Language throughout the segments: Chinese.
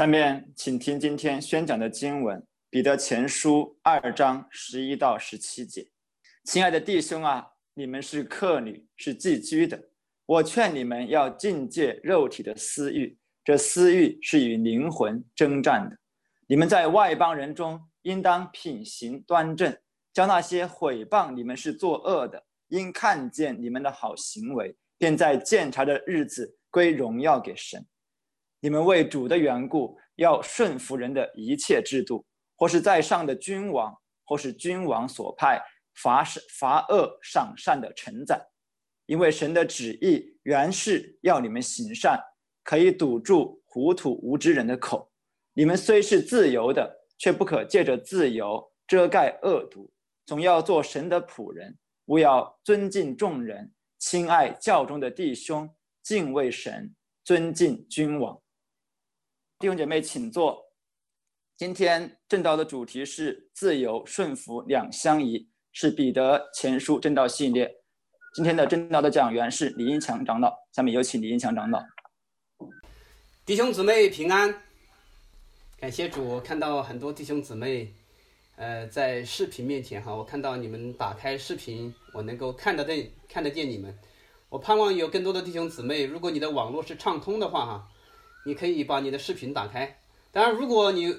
下面请听今天宣讲的经文《彼得前书》二章十一到十七节。亲爱的弟兄啊，你们是客旅，是寄居的。我劝你们要禁戒肉体的私欲，这私欲是与灵魂征战的。你们在外邦人中，应当品行端正，叫那些毁谤你们是作恶的，因看见你们的好行为，便在鉴察的日子归荣耀给神。你们为主的缘故，要顺服人的一切制度，或是在上的君王，或是君王所派罚是罚恶赏善的臣宰，因为神的旨意原是要你们行善，可以堵住糊涂无知人的口。你们虽是自由的，却不可借着自由遮盖恶毒，总要做神的仆人，务要尊敬众人，亲爱教中的弟兄，敬畏神，尊敬君王。弟兄姐妹，请坐。今天正道的主题是自由顺服两相宜，是彼得前书正道系列。今天的正道的讲员是李英强长老，下面有请李英强长老。弟兄姊妹平安，感谢主，看到很多弟兄姊妹，呃，在视频面前哈，我看到你们打开视频，我能够看得见看得见你们。我盼望有更多的弟兄姊妹，如果你的网络是畅通的话哈。你可以把你的视频打开，当然，如果你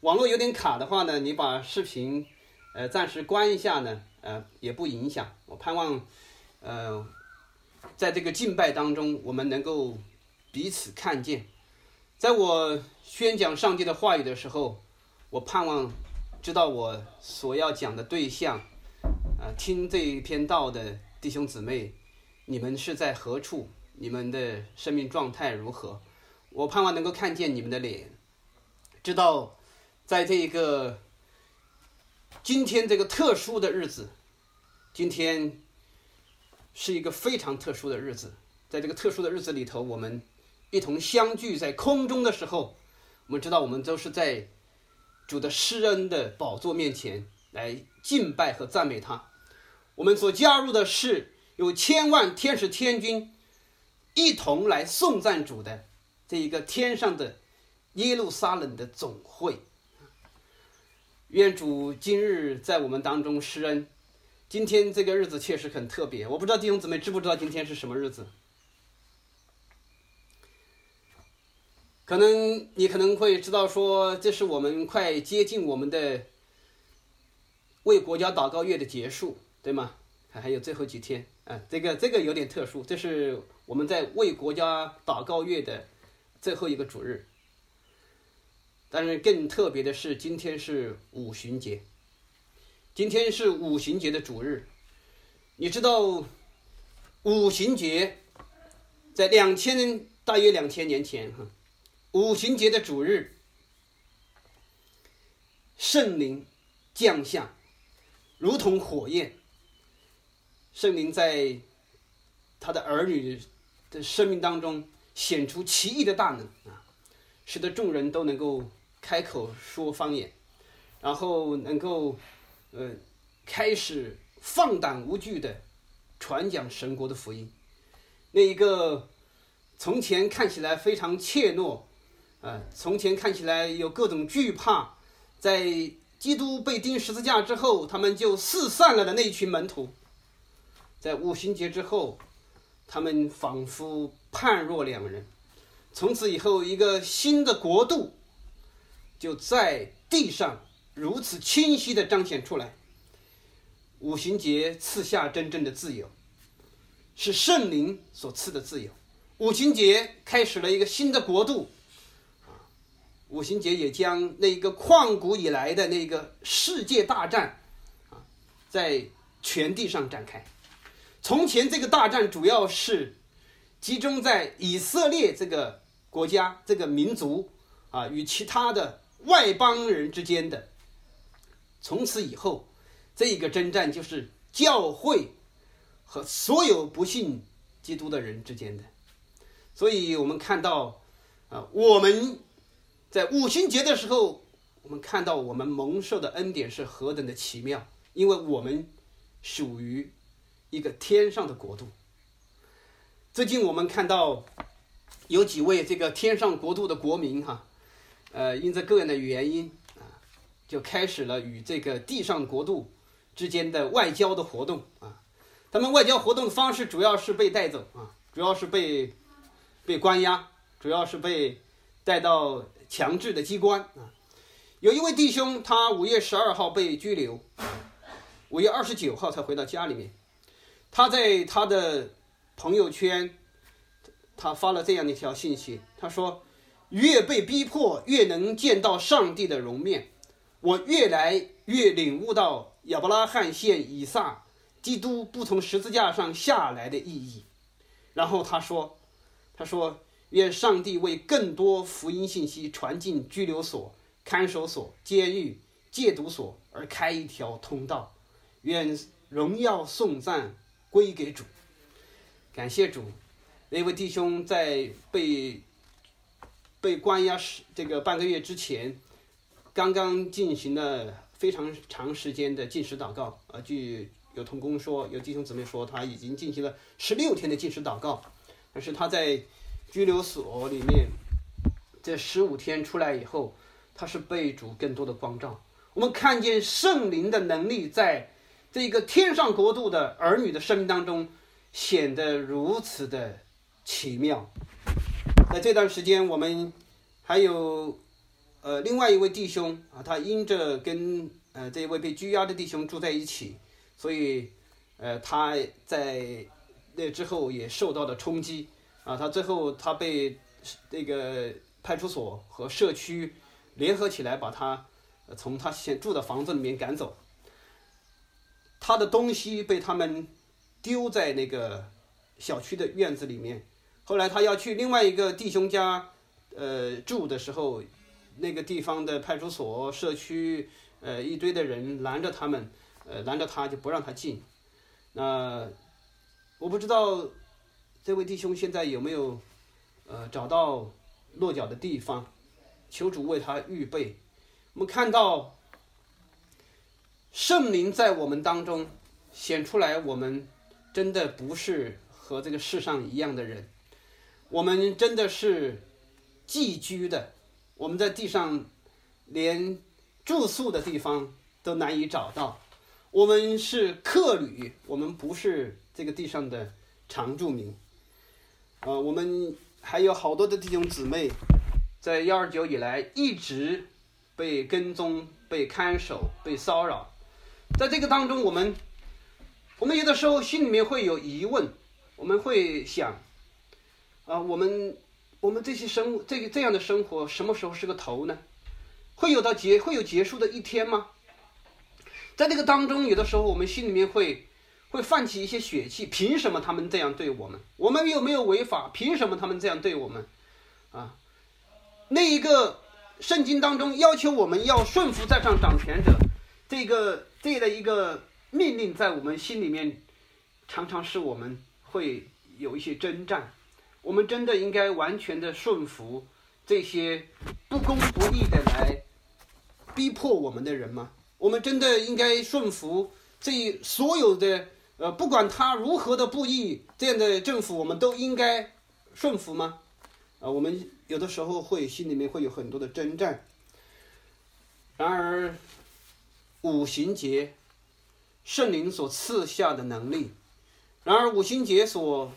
网络有点卡的话呢，你把视频呃暂时关一下呢，呃也不影响。我盼望，呃，在这个敬拜当中，我们能够彼此看见。在我宣讲上帝的话语的时候，我盼望知道我所要讲的对象，啊，听这一篇道的弟兄姊妹，你们是在何处？你们的生命状态如何？我盼望能够看见你们的脸，知道，在这一个今天这个特殊的日子，今天是一个非常特殊的日子。在这个特殊的日子里头，我们一同相聚在空中的时候，我们知道我们都是在主的施恩的宝座面前来敬拜和赞美他。我们所加入的是有千万天使天君一同来颂赞主的。这一个天上的耶路撒冷的总会，愿主今日在我们当中施恩。今天这个日子确实很特别，我不知道弟兄姊妹知不知道今天是什么日子？可能你可能会知道，说这是我们快接近我们的为国家祷告月的结束，对吗？还还有最后几天啊，这个这个有点特殊，这是我们在为国家祷告月的。最后一个主日，但是更特别的是，今天是五旬节。今天是五旬节的主日，你知道，五旬节在两千大约两千年前哈，五旬节的主日，圣灵降下，如同火焰。圣灵在他的儿女的生命当中。显出奇异的大能啊，使得众人都能够开口说方言，然后能够呃开始放胆无惧的传讲神国的福音。那一个从前看起来非常怯懦，呃，从前看起来有各种惧怕，在基督被钉十字架之后，他们就四散了的那一群门徒，在五旬节之后。他们仿佛判若两人，从此以后，一个新的国度就在地上如此清晰的彰显出来。五行节赐下真正的自由，是圣灵所赐的自由。五行节开始了一个新的国度，啊，五行节也将那个旷古以来的那个世界大战，啊，在全地上展开。从前这个大战主要是集中在以色列这个国家、这个民族啊与其他的外邦人之间的。从此以后，这个征战就是教会和所有不信基督的人之间的。所以我们看到啊，我们在五旬节的时候，我们看到我们蒙受的恩典是何等的奇妙，因为我们属于。一个天上的国度。最近我们看到有几位这个天上国度的国民哈，呃，因着各样的原因啊，就开始了与这个地上国度之间的外交的活动啊。他们外交活动的方式主要是被带走啊，主要是被被关押，主要是被带到强制的机关啊。有一位弟兄，他五月十二号被拘留，五月二十九号才回到家里面。他在他的朋友圈，他发了这样的一条信息，他说：“越被逼迫，越能见到上帝的容面。我越来越领悟到亚伯拉罕献以撒。”基督不从十字架上下来的意义，然后他说：“他说，愿上帝为更多福音信息传进拘留所、看守所、监狱、戒毒所而开一条通道。愿荣耀颂赞归给主，感谢主。那位弟兄在被被关押时这个半个月之前，刚刚进行了非常长时间的禁食祷告啊，据。”有同工说，有弟兄姊妹说，他已经进行了十六天的禁食祷告，但是他在拘留所里面这十五天出来以后，他是被主更多的光照。我们看见圣灵的能力在这个天上国度的儿女的生命当中显得如此的奇妙。在这段时间，我们还有呃另外一位弟兄啊，他因着跟呃这位被拘押的弟兄住在一起。所以，呃，他在那之后也受到了冲击啊。他最后他被那个派出所和社区联合起来，把他从他现住的房子里面赶走。他的东西被他们丢在那个小区的院子里面。后来他要去另外一个弟兄家，呃，住的时候，那个地方的派出所、社区，呃，一堆的人拦着他们。呃，拦着他就不让他进。那我不知道这位弟兄现在有没有呃找到落脚的地方，求主为他预备。我们看到圣灵在我们当中显出来，我们真的不是和这个世上一样的人，我们真的是寄居的，我们在地上连住宿的地方都难以找到。我们是客旅，我们不是这个地上的常住民。呃，我们还有好多的弟兄姊妹，在幺二九以来一直被跟踪、被看守、被骚扰。在这个当中，我们我们有的时候心里面会有疑问，我们会想：啊，我们我们这些生这个这样的生活什么时候是个头呢？会有到结会有结束的一天吗？在这个当中，有的时候我们心里面会会泛起一些血气。凭什么他们这样对我们？我们又没有违法，凭什么他们这样对我们？啊，那一个圣经当中要求我们要顺服在上掌权者，这个这样的一个命令，在我们心里面常常是我们会有一些征战。我们真的应该完全的顺服这些不公不义的来逼迫我们的人吗？我们真的应该顺服这所有的呃，不管他如何的不义，这样的政府，我们都应该顺服吗？啊，我们有的时候会心里面会有很多的征战。然而，五行节圣灵所赐下的能力，然而五行节所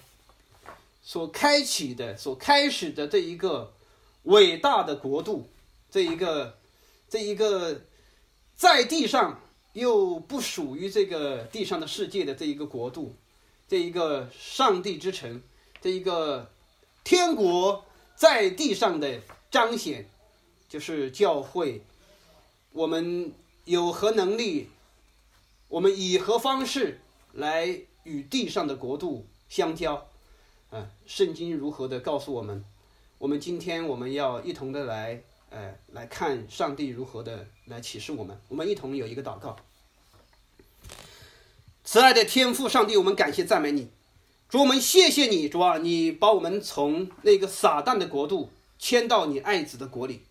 所开启的、所开始的这一个伟大的国度，这一个这一个。在地上又不属于这个地上的世界的这一个国度，这一个上帝之城，这一个天国在地上的彰显，就是教会。我们有何能力？我们以何方式来与地上的国度相交？啊，圣经如何的告诉我们？我们今天我们要一同的来。呃，来看上帝如何的来启示我们。我们一同有一个祷告。慈爱的天父上帝，我们感谢赞美你，主我们谢谢你，主啊，你把我们从那个撒旦的国度迁到你爱子的国里，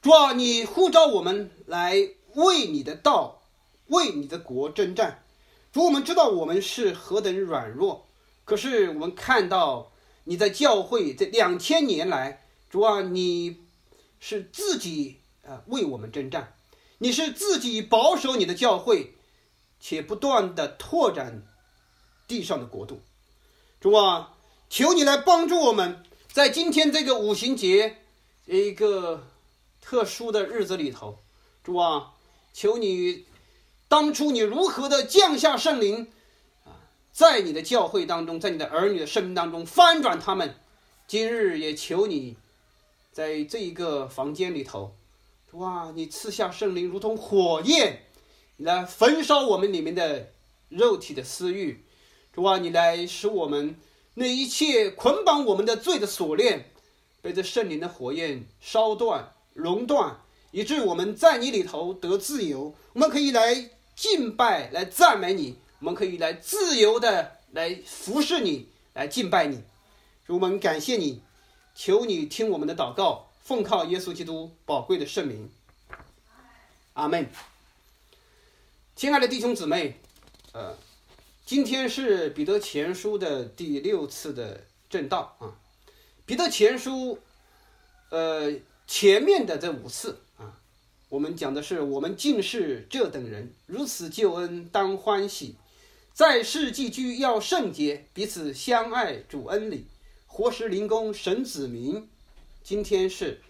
主啊，你呼召我们来为你的道、为你的国征战。主，我们知道我们是何等软弱，可是我们看到你在教会这两千年来，主啊，你。是自己呃为我们征战，你是自己保守你的教会，且不断的拓展地上的国度。主啊，求你来帮助我们，在今天这个五行节一个特殊的日子里头，主啊，求你当初你如何的降下圣灵啊，在你的教会当中，在你的儿女的生命当中翻转他们。今日也求你，在这一个房间里头，哇！你赐下圣灵，如同火焰，来焚烧我们里面的肉体的私欲，主啊，你来使我们那一切捆绑我们的罪的锁链，被这圣灵的火焰烧断、熔断，以致我们在你里头得自由。我们可以来敬拜、来赞美你，我们可以来自由的来服侍你、来敬拜你。主，我们感谢你，求你听我们的祷告，奉靠耶稣基督宝贵的圣名，阿门。亲爱的弟兄姊妹，呃，今天是彼得前书的第六次的正道啊。彼得前书，呃，前面的这五次，我们讲的是我们竟是这等人，如此救恩当欢喜，在世寄居要圣洁，彼此相爱，主恩里。活时灵工神子民，今天是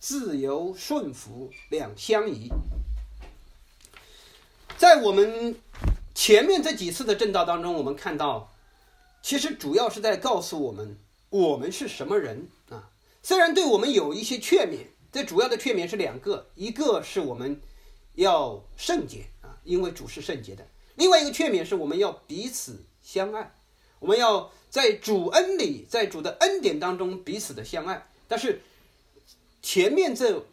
自由顺服两相宜。在我们前面这几次的正道当中，我们看到，其实主要是在告诉我们我们是什么人啊。虽然对我们有一些劝勉，最主要的劝勉是两个，一个是我们要圣洁啊，因为主是圣洁的；另外一个劝勉是我们要彼此相爱，我们要。在主恩里，在主的恩典当中彼此的相爱，但是前面这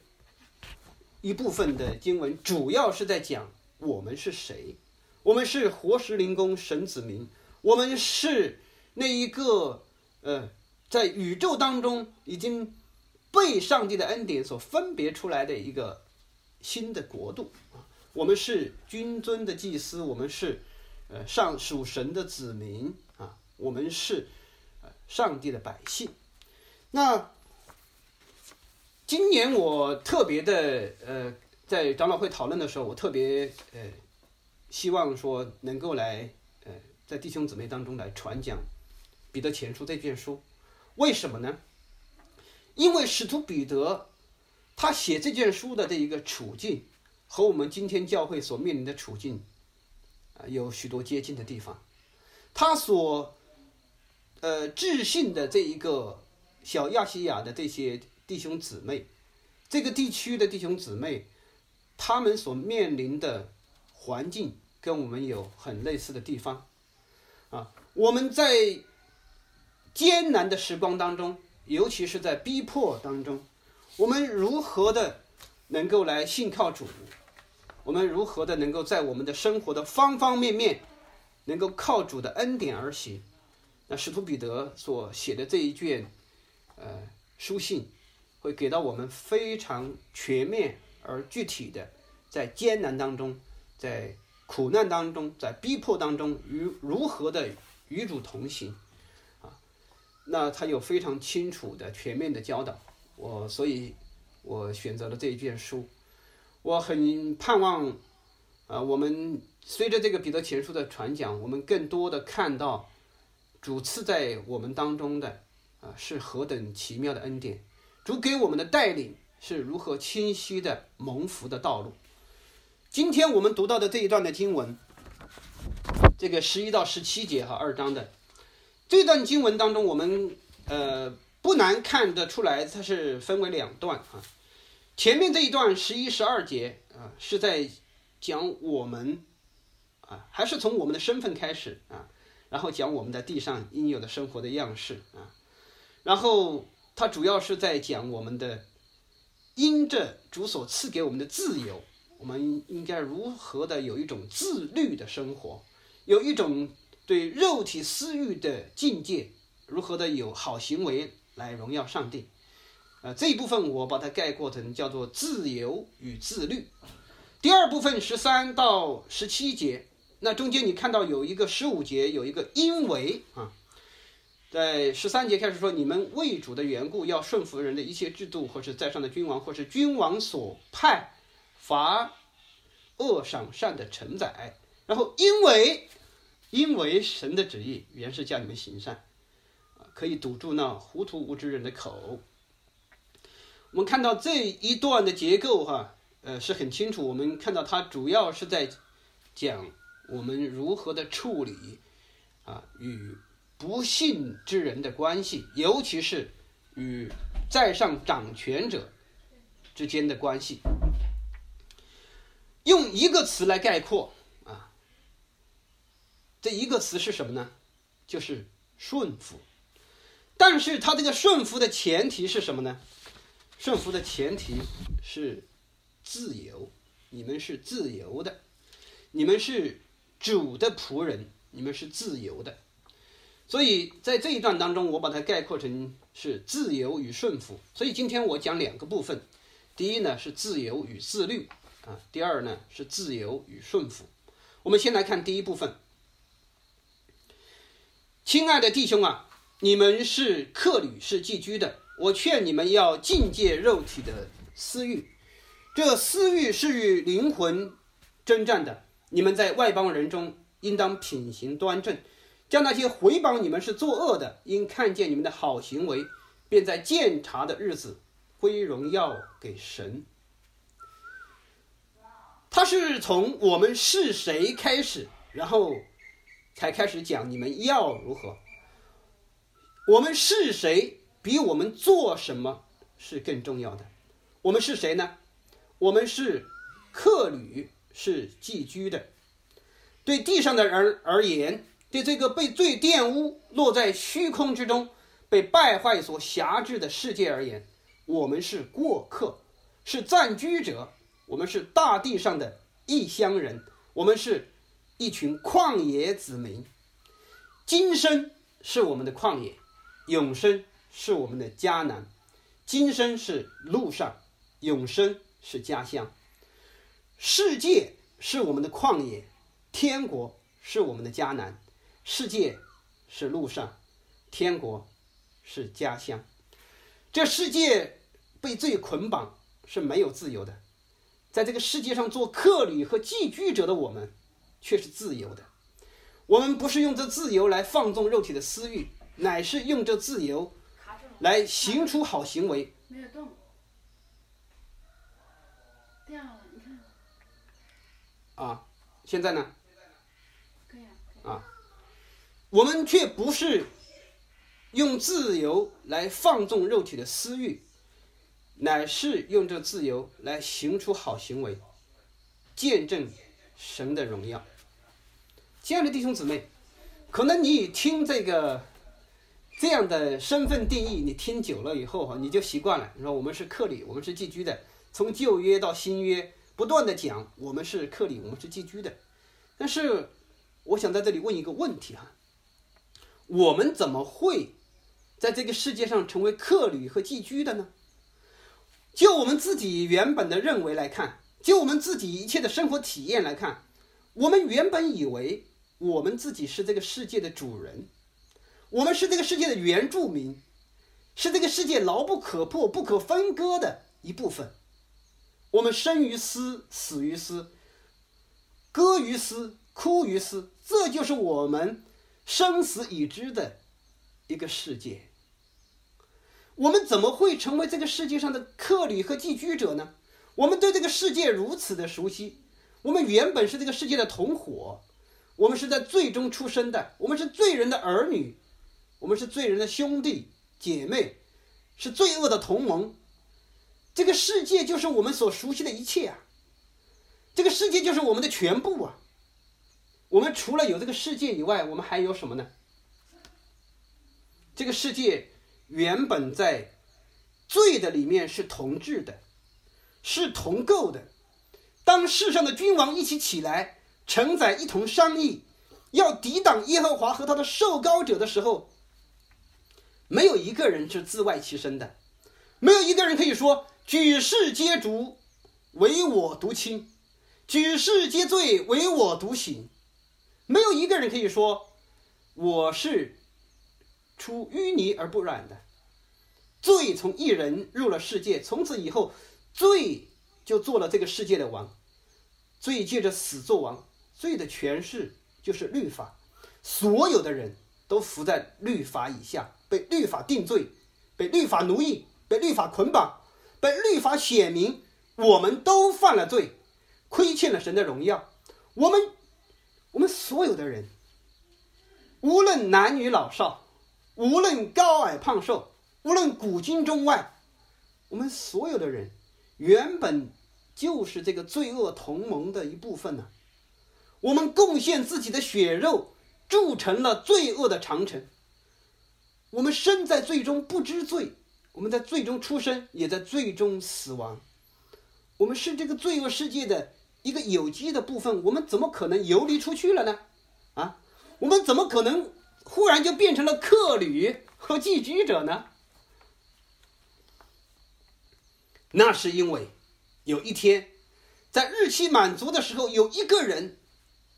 一部分的经文主要是在讲我们是谁，我们是活石灵宫神子民，我们是那一个呃，在宇宙当中已经被上帝的恩典所分别出来的一个新的国度啊，我们是君尊的祭司，我们是呃上属神的子民啊。我们是，呃，上帝的百姓。那今年我特别的，呃，在长老会讨论的时候，我特别呃，希望说能够来，呃，在弟兄姊妹当中来传讲彼得前书这卷书。为什么呢？因为使徒彼得他写这卷书的这一个处境，和我们今天教会所面临的处境啊，有许多接近的地方。他所呃，智信的这一个小亚细亚的这些弟兄姊妹，这个地区的弟兄姊妹，他们所面临的环境跟我们有很类似的地方啊。我们在艰难的时光当中，尤其是在逼迫当中，我们如何的能够来信靠主？我们如何的能够在我们的生活的方方面面，能够靠主的恩典而行？那使徒彼得所写的这一卷，呃，书信，会给到我们非常全面而具体的，在艰难当中，在苦难当中，在逼迫当中，与如何的与主同行，那他有非常清楚的、全面的教导。我所以，我选择了这一卷书。我很盼望，啊，我们随着这个彼得前书的传讲，我们更多的看到。主赐在我们当中的啊，是何等奇妙的恩典！主给我们的带领是如何清晰的蒙福的道路。今天我们读到的这一段的经文，这个十一到十七节哈二章的这段经文当中，我们呃不难看得出来，它是分为两段啊。前面这一段十一十二节啊，是在讲我们啊，还是从我们的身份开始啊。然后讲我们在地上应有的生活的样式啊，然后它主要是在讲我们的因着主所赐给我们的自由，我们应该如何的有一种自律的生活，有一种对肉体私欲的境界，如何的有好行为来荣耀上帝。呃，这一部分我把它概括成叫做自由与自律。第二部分十三到十七节。那中间你看到有一个十五节，有一个因为啊，在十三节开始说，你们为主的缘故，要顺服人的一切制度，或是在上的君王，或是君王所派罚恶赏善的承载。然后，因为因为神的旨意原是叫你们行善，可以堵住那糊涂无知人的口。我们看到这一段的结构，哈，呃，是很清楚。我们看到它主要是在讲我们如何的处理啊与不信之人的关系，尤其是与在上掌权者之间的关系。用一个词来概括，这一个词是什么呢？就是顺服。但是它这个顺服的前提是什么呢？顺服的前提是自由，你们是自由的，你们是主的仆人，你们是自由的。所以在这一段当中，我把它概括成是自由与顺服。所以今天我讲两个部分，第一呢是自由与自律啊，第二呢是自由与顺服。我们先来看第一部分，亲爱的弟兄啊，你们是客旅，是寄居的。我劝你们要禁戒肉体的私欲，这私欲是与灵魂征战的。你们在外邦人中应当品行端正，将那些回谤你们是作恶的，因看见你们的好行为，便在鉴察的日子归荣耀给神。他是从我们是谁开始，然后才开始讲你们要如何。我们是谁？比我们做什么是更重要的。我们是谁呢？我们是客旅，是寄居的。对地上的人而言，对这个被罪玷污、落在虚空之中、被败坏所辖制的世界而言，我们是过客，是暂居者。我们是大地上的异乡人，我们是一群旷野子民。今生是我们的旷野，永生。是我们的迦南，今生是路上，永生是家乡。世界是我们的旷野，天国是我们的迦南。世界是路上，天国是家乡。这世界被罪捆绑是没有自由的，在这个世界上做客旅和寄居者的我们，却是自由的。我们不是用这自由来放纵肉体的私欲，乃是用这自由。来行出好行为。没有动。掉了，你看。啊，现在呢？啊，我们却不是用自由来放纵肉体的私欲，乃是用这自由来行出好行为，见证神的荣耀。亲爱的弟兄姊妹，可能你听这个。这样的身份定义，你听久了以后哈，你就习惯了。你说我们是客旅，我们是寄居的。从旧约到新约，不断的讲我们是客旅，我们是寄居的。但是，我想在这里问一个问题哈：我们怎么会在这个世界上成为客旅和寄居的呢？就我们自己原本的认为来看，就我们自己一切的生活体验来看，我们原本以为我们自己是这个世界的主人。我们是这个世界的原住民，是这个世界牢不可破、不可分割的一部分。我们生于斯，死于斯，歌于斯，哭于斯，这就是我们生死已知的一个世界。我们怎么会成为这个世界上的客旅和寄居者呢？我们对这个世界如此的熟悉，我们原本是这个世界的同伙，我们是在最终出生的，我们是罪人的儿女。我们是罪人的兄弟姐妹，是罪恶的同盟。这个世界就是我们所熟悉的一切啊！这个世界就是我们的全部啊！我们除了有这个世界以外，我们还有什么呢？这个世界原本在罪的里面是同质的，是同构的。当世上的君王一起起来，承载一同商议，要抵挡耶和华和他的受膏者的时候，没有一个人是自外其身的，没有一个人可以说举世皆浊，唯我独清；举世皆醉，唯我独醒。没有一个人可以说我是出淤泥而不染的。罪从一人入了世界，从此以后，罪就做了这个世界的王。罪借着死做王，罪的诠释就是律法，所有的人都服在律法以下，被律法定罪，被律法奴役，被律法捆绑，被律法写明，我们都犯了罪，亏欠了神的荣耀。我们，我们所有的人，无论男女老少，无论高矮胖瘦。无论古今中外，我们所有的人原本就是这个罪恶同盟的一部分呢。我们贡献自己的血肉，铸成了罪恶的长城。我们生在罪中不知罪，我们在罪中出生，也在罪中死亡。我们是这个罪恶世界的一个有机的部分，我们怎么可能游离出去了呢？啊，我们怎么可能忽然就变成了客旅和寄居者呢？那是因为，有一天，在日期满足的时候，有一个人，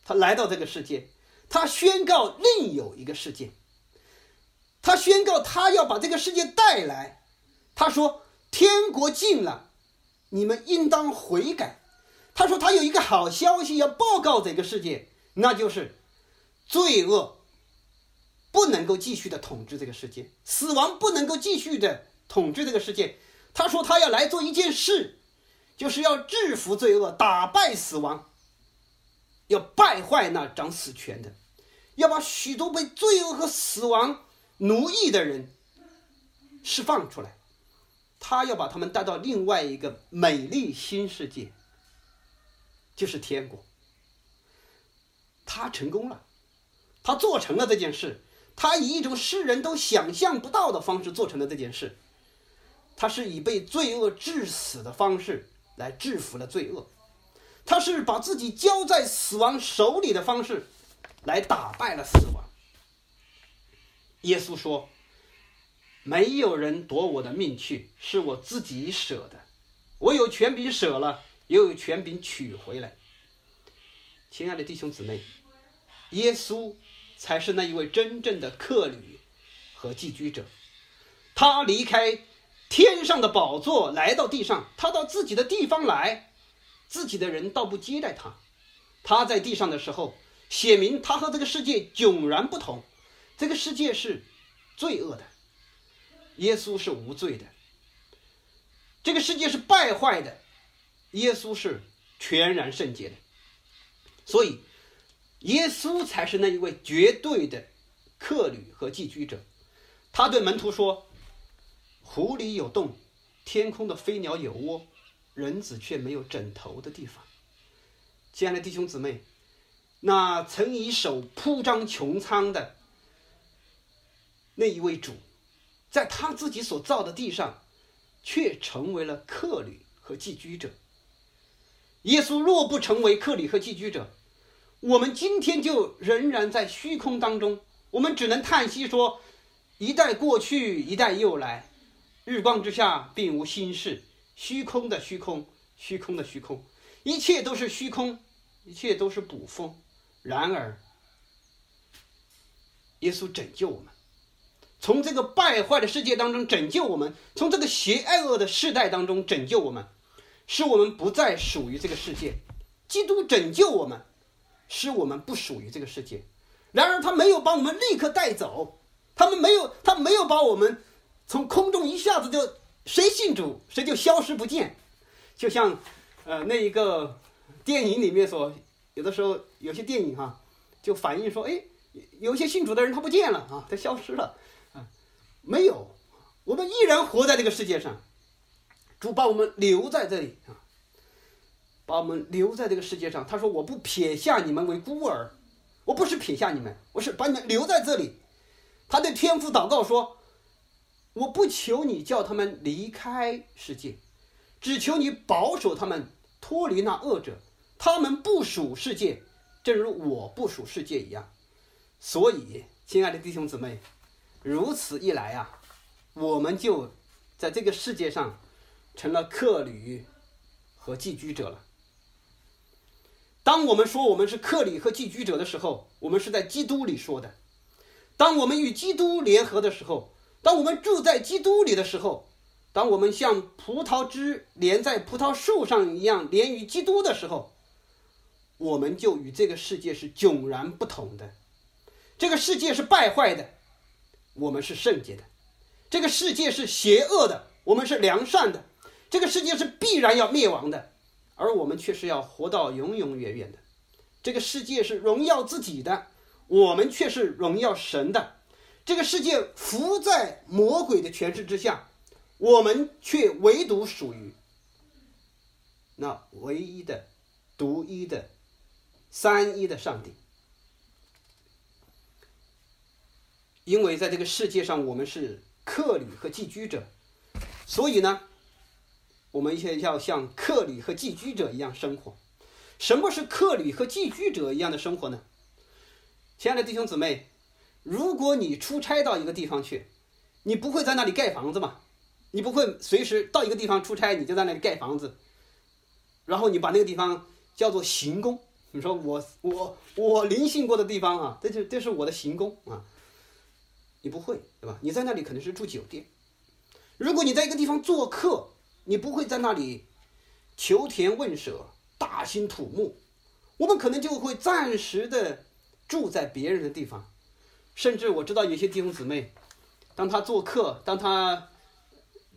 他来到这个世界，他宣告另有一个世界。他宣告他要把这个世界带来。他说：“天国近了，你们应当悔改。”他说：“他有一个好消息要报告这个世界，那就是罪恶不能够继续的统治这个世界，死亡不能够继续的统治这个世界。”他说：“他要来做一件事，就是要制服罪恶，打败死亡，要败坏那掌死权的，要把许多被罪恶和死亡奴役的人释放出来。他要把他们带到另外一个美丽新世界，就是天国。他成功了，他做成了这件事，他以一种世人都想象不到的方式做成了这件事。”他是以被罪恶致死的方式来制服了罪恶，他是把自己交在死亡手里的方式来打败了死亡。耶稣说：“没有人夺我的命去，是我自己舍的。我有权柄舍了，也有权柄取回来。”亲爱的弟兄姊妹，耶稣才是那一位真正的客旅和寄居者，他离开。天上的宝座来到地上，他到自己的地方来，自己的人倒不接待他。他在地上的时候，写明他和这个世界迥然不同。这个世界是罪恶的，耶稣是无罪的。这个世界是败坏的，耶稣是全然圣洁的。所以，耶稣才是那一位绝对的客旅和寄居者。他对门徒说。湖里有洞，天空的飞鸟有窝，人子却没有枕头的地方。亲爱的弟兄姊妹，那曾以手铺张穹苍的那一位主，在他自己所造的地上，却成为了客旅和寄居者。耶稣若不成为客旅和寄居者，我们今天就仍然在虚空当中，我们只能叹息说：一代过去，一代又来。日光之下并无新事，虚空的虚空，虚空的虚空，一切都是虚空，一切都是捕风。然而，耶稣拯救我们，从这个败坏的世界当中拯救我们，从这个邪恶的世代当中拯救我们，使我们不再属于这个世界。基督拯救我们，使我们不属于这个世界。然而，他没有把我们立刻带走，他们没有，他没有把我们。从空中一下子就谁信主谁就消失不见，就像，呃，那一个电影里面所有的时候有些电影哈，就反映说，哎，有些信主的人他不见了啊，他消失了啊，没有，我们依然活在这个世界上，主把我们留在这里啊，把我们留在这个世界上。他说：“我不撇下你们为孤儿，我不是撇下你们，我是把你们留在这里。”他对天父祷告说。我不求你叫他们离开世界，只求你保守他们脱离那恶者。他们不属世界，正如我不属世界一样。所以，亲爱的弟兄姊妹，如此一来啊，我们就在这个世界上成了客旅和寄居者了。当我们说我们是客旅和寄居者的时候，我们是在基督里说的。当我们与基督联合的时候，当我们住在基督里的时候，当我们像葡萄枝连在葡萄树上一样连于基督的时候，我们就与这个世界是迥然不同的。这个世界是败坏的，我们是圣洁的；这个世界是邪恶的，我们是良善的；这个世界是必然要灭亡的，而我们却是要活到永永远远的。这个世界是荣耀自己的，我们却是荣耀神的。这个世界伏在魔鬼的权势之下，我们却唯独属于那唯一的、独一的、三一的上帝。因为在这个世界上，我们是客旅和寄居者，所以呢，我们也要像客旅和寄居者一样生活。什么是客旅和寄居者一样的生活呢？亲爱的弟兄姊妹，如果你出差到一个地方去，你不会在那里盖房子嘛？你不会随时到一个地方出差，你就在那里盖房子，然后你把那个地方叫做行宫。你说我我我临幸过的地方啊，这是这是我的行宫啊。你不会对吧？你在那里可能是住酒店。如果你在一个地方做客，你不会在那里求田问舍。大兴土木，我们可能就会暂时的住在别人的地方，甚至我知道有些弟兄姊妹，当他做客，当他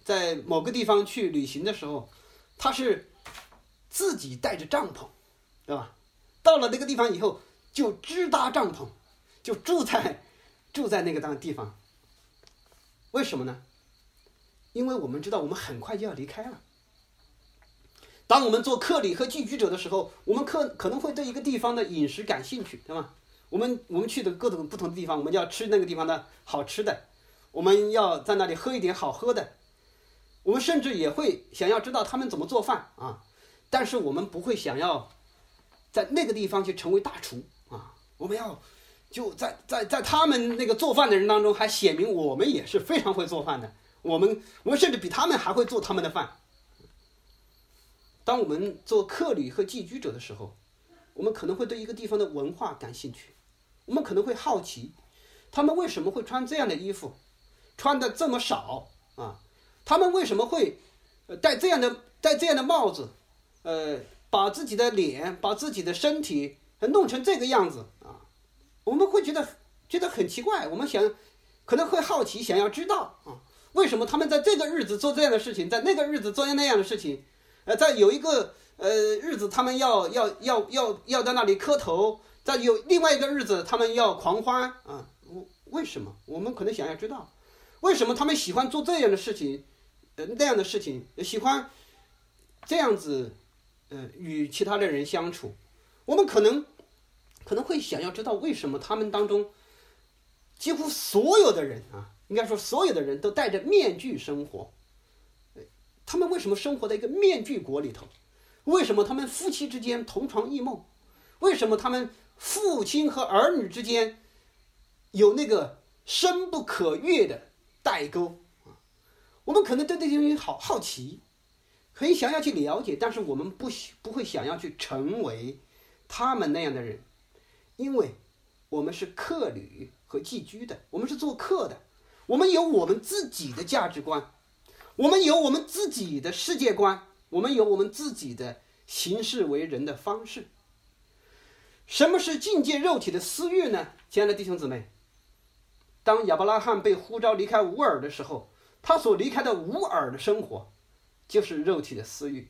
在某个地方去旅行的时候，他是自己带着帐篷，对吧？到了那个地方以后，就支搭帐篷，就住在住在那个当地方。为什么呢？因为我们知道，我们很快就要离开了。当我们做客旅和寄居者的时候，我们可可能会对一个地方的饮食感兴趣，对吗？我们我们去的各种不同的地方，我们就要吃那个地方的好吃的，我们要在那里喝一点好喝的，我们甚至也会想要知道他们怎么做饭啊。但是我们不会想要在那个地方去成为大厨啊。我们要就在在在他们那个做饭的人当中，还显明我们也是非常会做饭的。我们我们甚至比他们还会做他们的饭。当我们做客旅和寄居者的时候，我们可能会对一个地方的文化感兴趣，我们可能会好奇，他们为什么会穿这样的衣服，穿的这么少啊？他们为什么会戴这样的戴这样的帽子？呃，把自己的脸、把自己的身体弄成这个样子啊？我们会觉得觉得很奇怪，我们想可能会好奇，想要知道啊，为什么他们在这个日子做这样的事情，在那个日子做那样的事情？呃，在有一个呃日子，他们要要要要要在那里磕头；在有另外一个日子，他们要狂欢啊！为什么？我们可能想要知道，为什么他们喜欢做这样的事情，呃那样的事情，喜欢这样子，呃与其他的人相处。我们可能可能会想要知道，为什么他们当中几乎所有的人啊，应该说所有的人都戴着面具生活。他们为什么生活在一个面具国里头？为什么他们夫妻之间同床异梦？为什么他们父亲和儿女之间有那个深不可越的代沟啊？我们可能对这些东西好好奇，很想要去了解，但是我们不不会想要去成为他们那样的人，因为我们是客旅和寄居的，我们是做客的，我们有我们自己的价值观。我们有我们自己的世界观，我们有我们自己的行事为人的方式。什么是境界肉体的私欲呢？亲爱的弟兄姊妹，当亚伯拉罕被呼召离开乌尔的时候，他所离开的乌尔的生活，就是肉体的私欲；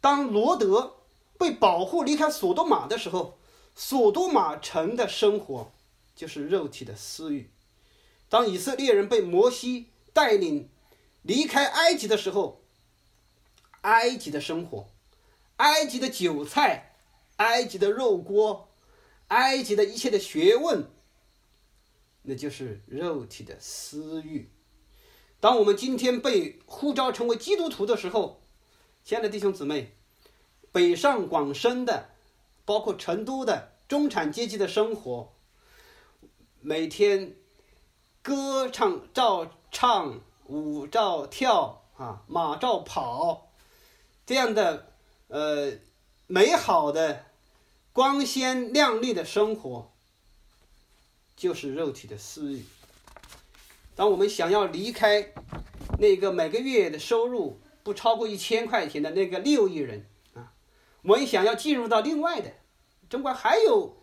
当罗德被保护离开索多玛的时候，索多玛城的生活就是肉体的私欲；当以色列人被摩西带领，离开埃及的时候，埃及的生活，埃及的韭菜，埃及的肉锅，埃及的一切的学问，那就是肉体的私欲。当我们今天被呼召成为基督徒的时候，亲爱的弟兄姊妹，北上广深的，包括成都的中产阶级的生活，每天歌唱照唱。舞照跳啊，马照跑，这样的呃美好的、光鲜亮丽的生活，就是肉体的私欲。当我们想要离开那个每个月的收入不超过一千块钱的那个六亿人啊，我们想要进入到另外的，中国还有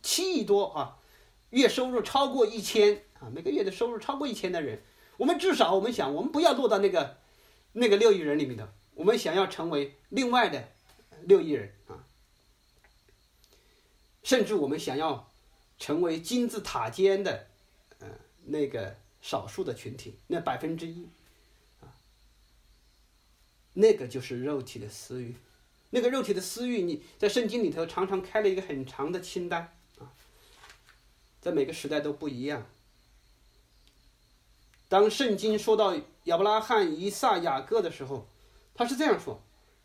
七亿多啊，月收入超过一千啊，每个月的收入超过一千的人，我们至少我们想，我们不要落到那个那个六亿人里面的，我们想要成为另外的六亿人啊，甚至我们想要成为金字塔尖的，呃，那个。少数的群体，那百分之一，啊，那个就是肉体的私欲，那个肉体的私欲，你在圣经里头常常开了一个很长的清单啊，在每个时代都不一样。当圣经说到亚伯拉罕、以撒、雅各的时候，他是这样说：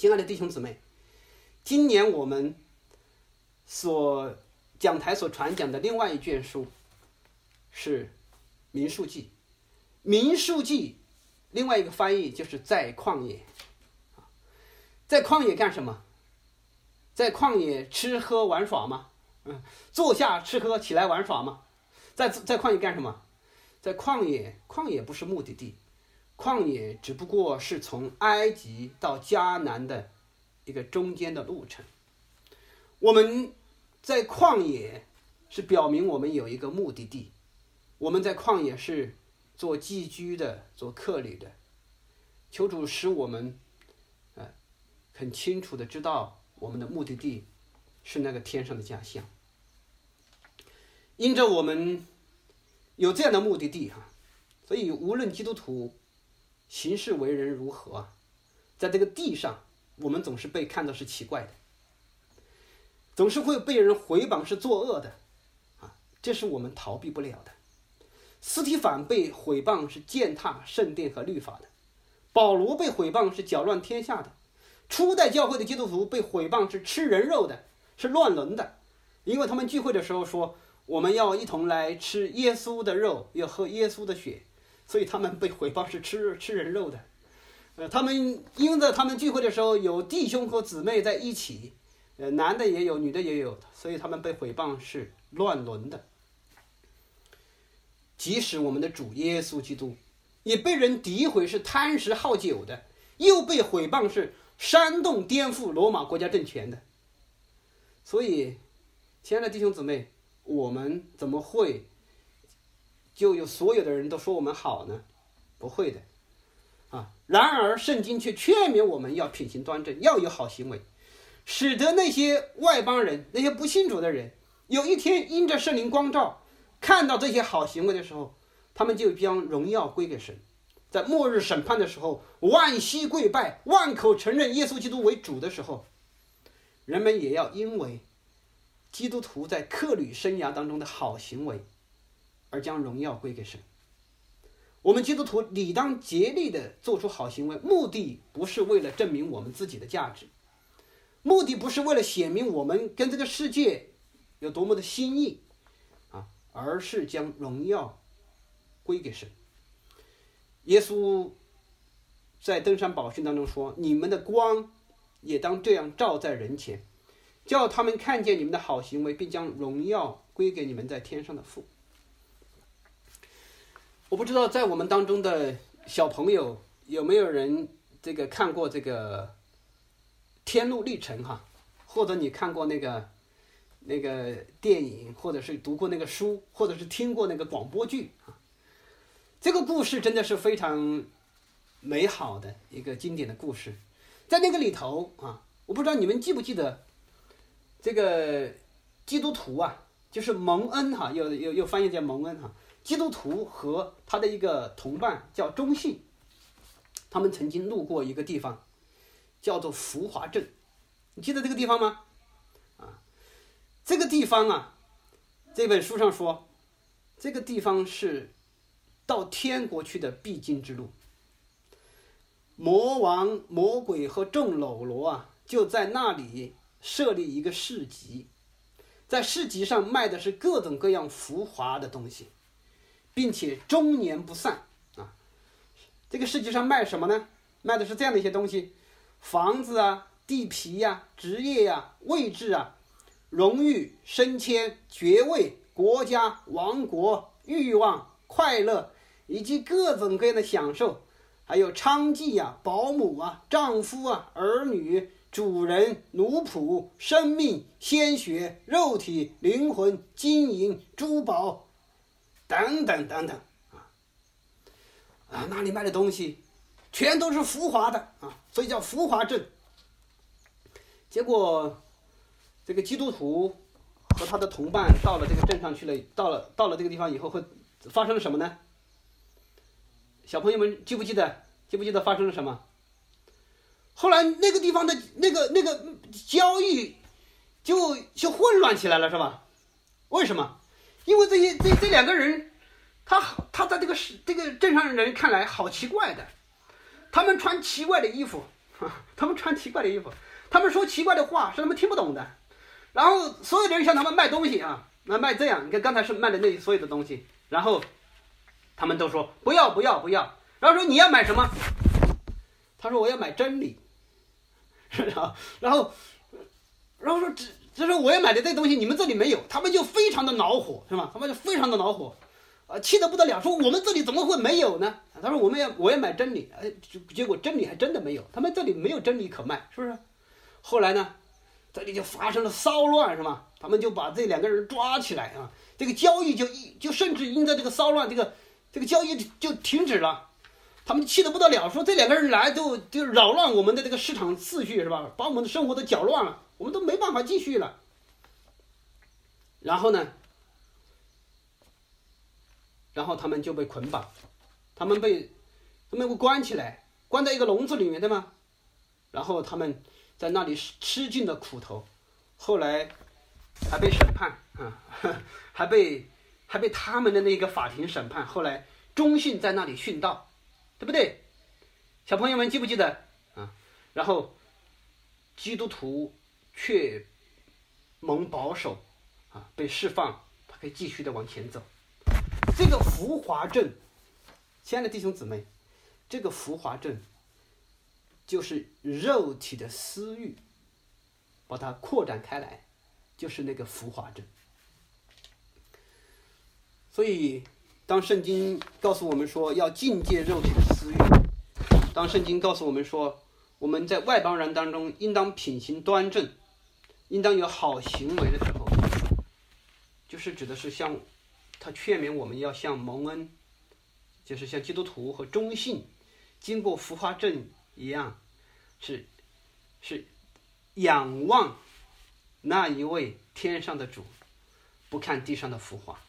亲爱的弟兄姊妹，今年我们所讲台所传讲的另外一卷书。是《民数记》，《民数记》另外一个翻译就是在旷野，在旷野干什么？在旷野吃喝玩耍吗？嗯，坐下吃喝，起来玩耍吗？在在旷野干什么？在旷野，旷野不是目的地，旷野只不过是从埃及到迦南的一个中间的路程。我们在旷野是表明我们有一个目的地。我们在旷野是做寄居的，做客旅的。求主使我们，呃，很清楚的知道我们的目的地是那个天上的家乡。因着我们有这样的目的地哈，所以无论基督徒行事为人如何，在这个地上，我们总是被看到是奇怪的，总是会被人回谤是作恶的，啊，这是我们逃避不了的。斯提凡被毁谤是践踏圣殿和律法的，保罗被毁谤是搅乱天下的，初代教会的基督徒被毁谤是吃人肉的，是乱伦的，因为他们聚会的时候说我们要一同来吃耶稣的肉，要喝耶稣的血，所以他们被毁谤是吃吃人肉的。呃，他们因着他们聚会的时候有弟兄和姊妹在一起，呃，男的也有，女的也有，所以他们被毁谤是乱伦的。即使我们的主耶稣基督，也被人诋毁是贪食好酒的，又被毁谤是煽动颠覆罗马国家政权的。所以，亲爱的弟兄姊妹，我们怎么会就有所有的人都说我们好呢？不会的，啊！然而圣经却劝勉我们要品行端正，要有好行为，使得那些外邦人、那些不信主的人，有一天因着圣灵光照。看到这些好行为的时候，他们就将荣耀归给神。在末日审判的时候，万膝跪拜，万口承认耶稣基督为主的时候，人们也要因为基督徒在客旅生涯当中的好行为，而将荣耀归给神。我们基督徒理当竭力的做出好行为，目的不是为了证明我们自己的价值，目的不是为了显明我们跟这个世界有多么的心意啊。而是将荣耀归给神。耶稣在登山宝训当中说：“你们的光也当这样照在人前，叫他们看见你们的好行为，并将荣耀归给你们在天上的父。”我不知道在我们当中的小朋友有没有人这个看过这个《天路历程》哈，或者你看过那个？那个电影，或者是读过那个书，或者是听过那个广播剧啊，这个故事真的是非常美好的一个经典的故事。在那个里头啊，我不知道你们记不记得，这个基督徒啊，就是蒙恩哈，又又又翻译叫蒙恩哈。基督徒和他的一个同伴叫中信，他们曾经路过一个地方，叫做福华镇，你记得这个地方吗？啊这个地方啊，这本书上说，这个地方是到天国去的必经之路。魔王、魔鬼和众喽啰啊，就在那里设立一个市集，在市集上卖的是各种各样浮华的东西，并且终年不散啊。这个市集上卖什么呢？卖的是这样的一些东西：房子啊、地皮呀、职业呀、位置啊、荣誉、升迁、爵位、国家、王国、欲望、快乐，以及各种各样的享受。还有娼妓呀、保姆啊、丈夫啊、儿女、主人、奴仆、生命、鲜血、肉体、灵魂、金银、珠宝，等等等等啊啊！那里卖的东西全都是浮华的啊，所以叫浮华镇。结果，这个基督徒和他的同伴到了这个镇上去了，到了到了这个地方以后，会发生了什么呢？小朋友们记不记得？记不记得发生了什么？后来那个地方的那个那个交易就就混乱起来了，是吧？为什么？因为这些这这两个人，他他在这个是这个镇上人看来好奇怪的，他们穿奇怪的衣服，他们穿奇怪的衣服，他们说奇怪的话是他们听不懂的，然后所有的人向他们卖东西啊，那卖这样，你看刚才是卖的那所有的东西，然后。他们都说不要不要不要，然后说你要买什么？他说我要买真理，然后然后然后说只这这说我要买的这东西你们这里没有，他们就非常的恼火是吧？他们就非常的恼火，啊，气得不得了，说我们这里怎么会没有呢？他说我们要我要买真理，哎，结果真理还真的没有，他们这里没有真理可卖，是不是？后来呢，这里就发生了骚乱是吧？他们就把这两个人抓起来啊，这个交易就一就甚至因着这个骚乱这个。这个交易就停止了，他们气得不得了，说这两个人来就就扰乱我们的这个市场秩序，是吧？把我们的生活都搅乱了，我们都没办法继续了。然后呢，然后他们就被捆绑，他们被他们被关起来，关在一个笼子里面，对吗？然后他们在那里吃尽了苦头，后来还被审判啊，还被。还被他们的那个法庭审判，后来中信在那里殉道，对不对？小朋友们记不记得啊？然后基督徒却蒙保守啊，被释放，他可以继续的往前走。这个浮华症，亲爱的弟兄姊妹，这个浮华症就是肉体的私欲，把它扩展开来，就是那个浮华症。所以，当圣经告诉我们说要禁戒肉体的私欲，当圣经告诉我们说我们在外邦人当中应当品行端正，应当有好行为的时候，就是指的是像他劝勉我们要像蒙恩，就是像基督徒和忠信经过浮华阵一样，是是仰望那一位天上的主，不看地上的浮华。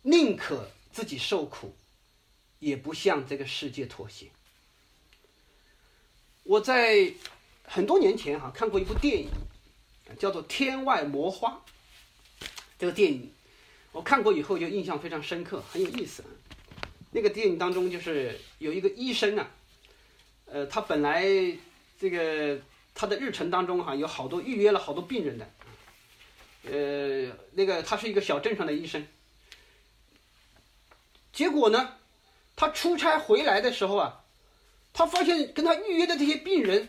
宁可自己受苦，也不向这个世界妥协。我在很多年前哈看过一部电影，叫做《天外魔花》。这个电影我看过以后就印象非常深刻，很有意思。那个电影当中就是有一个医生啊，呃，他本来这个他的日程当中哈有好多预约了好多病人的，呃，那个他是一个小镇上的医生。结果呢，他出差回来的时候啊，他发现跟他预约的这些病人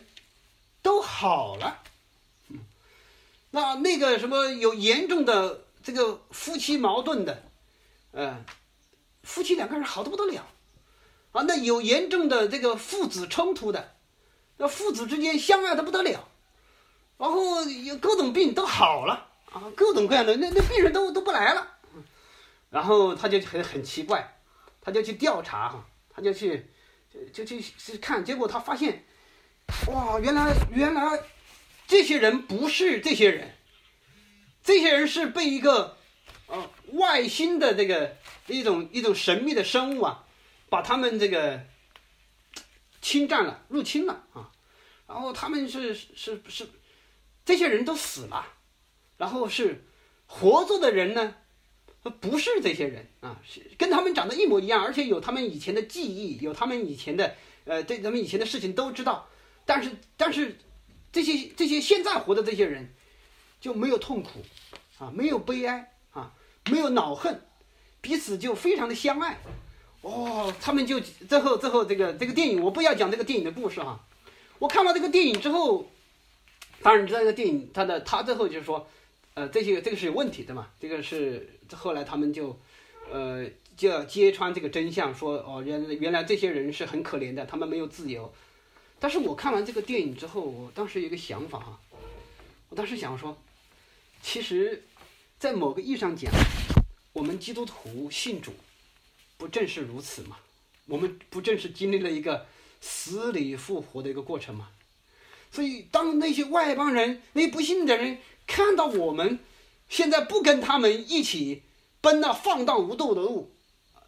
都好了。那那个什么有严重的这个夫妻矛盾的，嗯，夫妻两个人好的不得了，啊，那有严重的这个父子冲突的，那父子之间相爱的不得了，然后有各种病都好了啊，各种各样的那那病人都都不来了，然后他就很很奇怪。他就去调查哈，他就去，就去去看，结果他发现，哇，原来原来这些人不是这些人，这些人是被一个呃外星的这个一种一种神秘的生物啊，把他们这个侵占了、入侵了啊，然后他们是是是，这些人都死了，然后是活着的人呢，不是这些人啊，是跟他们长得一模一样，而且有他们以前的记忆，有他们以前的呃，对他们以前的事情都知道。但是，但是这些这些现在活的这些人就没有痛苦啊，没有悲哀啊，没有恼恨，彼此就非常的相爱。哦，他们就最后最后这个这个电影，我不要讲这个电影的故事哈。我看完这个电影之后，当然知道这个电影它的他最后就是说。呃，这些这个是有问题的嘛？这个是后来他们就，呃，就要揭穿这个真相，说哦，原原来这些人是很可怜的，他们没有自由。但是我看完这个电影之后，我当时有一个想法哈，我当时想说，其实，在某个意义上讲，我们基督徒信主，不正是如此吗？我们不正是经历了一个死里复活的一个过程吗？所以，当那些外邦人、那些不信的人，看到我们现在不跟他们一起奔那放荡无度的路，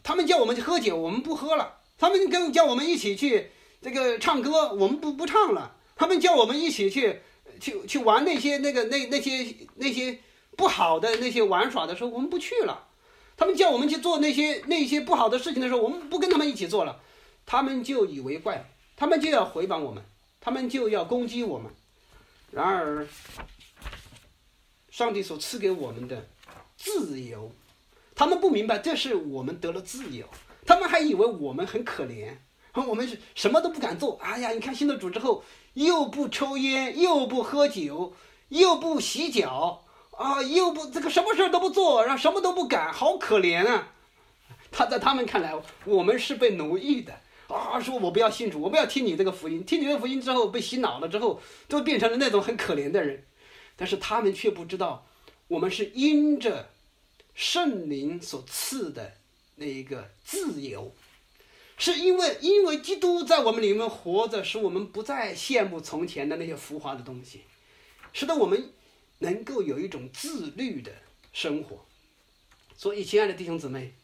他们叫我们去喝酒，我们不喝了；他们跟叫我们一起去这个唱歌，我们不不唱了；他们叫我们一起去去去玩那些那个那那些那些不好的那些玩耍的时候，我们不去了；他们叫我们去做那些那些不好的事情的时候，我们不跟他们一起做了。他们就以为怪，他们就要回谤我们，他们就要攻击我们。然而。上帝所赐给我们的自由，他们不明白这是我们得了自由，他们还以为我们很可怜，我们是什么都不敢做。哎呀，你看信了主之后，又不抽烟，又不喝酒，又不洗脚，啊，又不这个什么事都不做，然后什么都不敢，好可怜啊！他在他们看来，我们是被奴役的啊！说我不要信主，我不要听你这个福音，听你的福音之后被洗脑了之后，都变成了那种很可怜的人。但是他们却不知道，我们是因着圣灵所赐的那一个自由，是因为因为基督在我们里面活着，使我们不再羡慕从前的那些浮华的东西，使得我们能够有一种自律的生活。所以，亲爱的弟兄姊妹，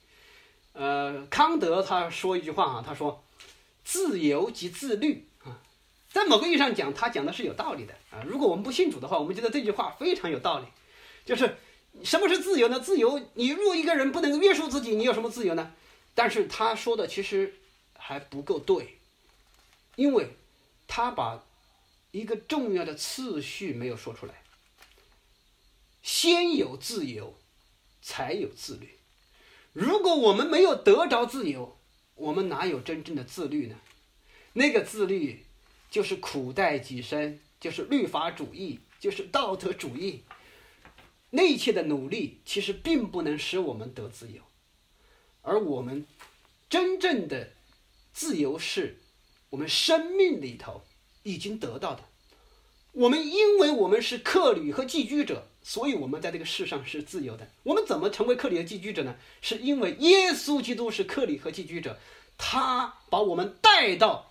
呃，康德他说一句话啊，他说：“自由即自律啊。”在某个意义上讲，他讲的是有道理的啊。如果我们不信主的话，我们觉得这句话非常有道理。就是什么是自由呢？自由，你如果一个人不能约束自己，你有什么自由呢？但是他说的其实还不够对，因为他把一个重要的次序没有说出来。先有自由，才有自律。如果我们没有得着自由，我们哪有真正的自律呢？那个自律。就是苦待己身，就是律法主义，就是道德主义。那一切的努力，其实并不能使我们得自由，而我们真正的自由，是我们生命里头已经得到的。我们因为我们是客旅和寄居者，所以我们在这个世上是自由的。我们怎么成为客旅和寄居者呢？是因为耶稣基督是客旅和寄居者，他把我们带到。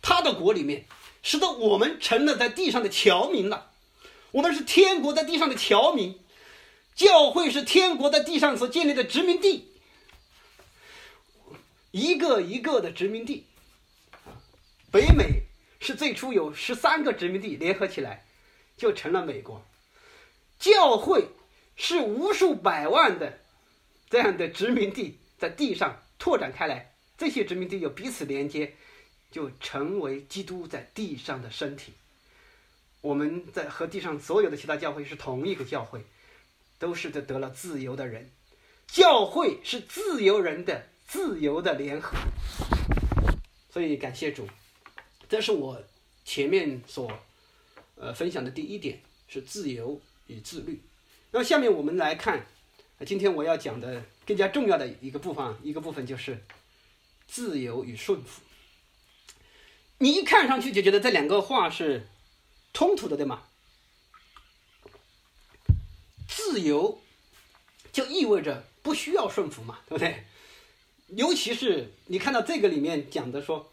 他的国里面，使得我们成了在地上的侨民了。我们是天国在地上的侨民，教会是天国在地上所建立的殖民地，一个一个的殖民地。北美是最初有十三个殖民地联合起来，就成了美国。教会是无数百万的这样的殖民地在地上拓展开来，这些殖民地有彼此连接。就成为基督在地上的身体。我们在和地上所有的其他教会是同一个教会，都是这得了自由的人。教会是自由人的自由的联合。所以感谢主，这是我前面所呃分享的第一点是自由与自律。那么下面我们来看，今天我要讲的更加重要的一个部分，一个部分就是自由与顺服。你一看上去就觉得这两个话是冲突的，对吗？自由就意味着不需要顺服嘛，对不对？尤其是你看到这个里面讲的说，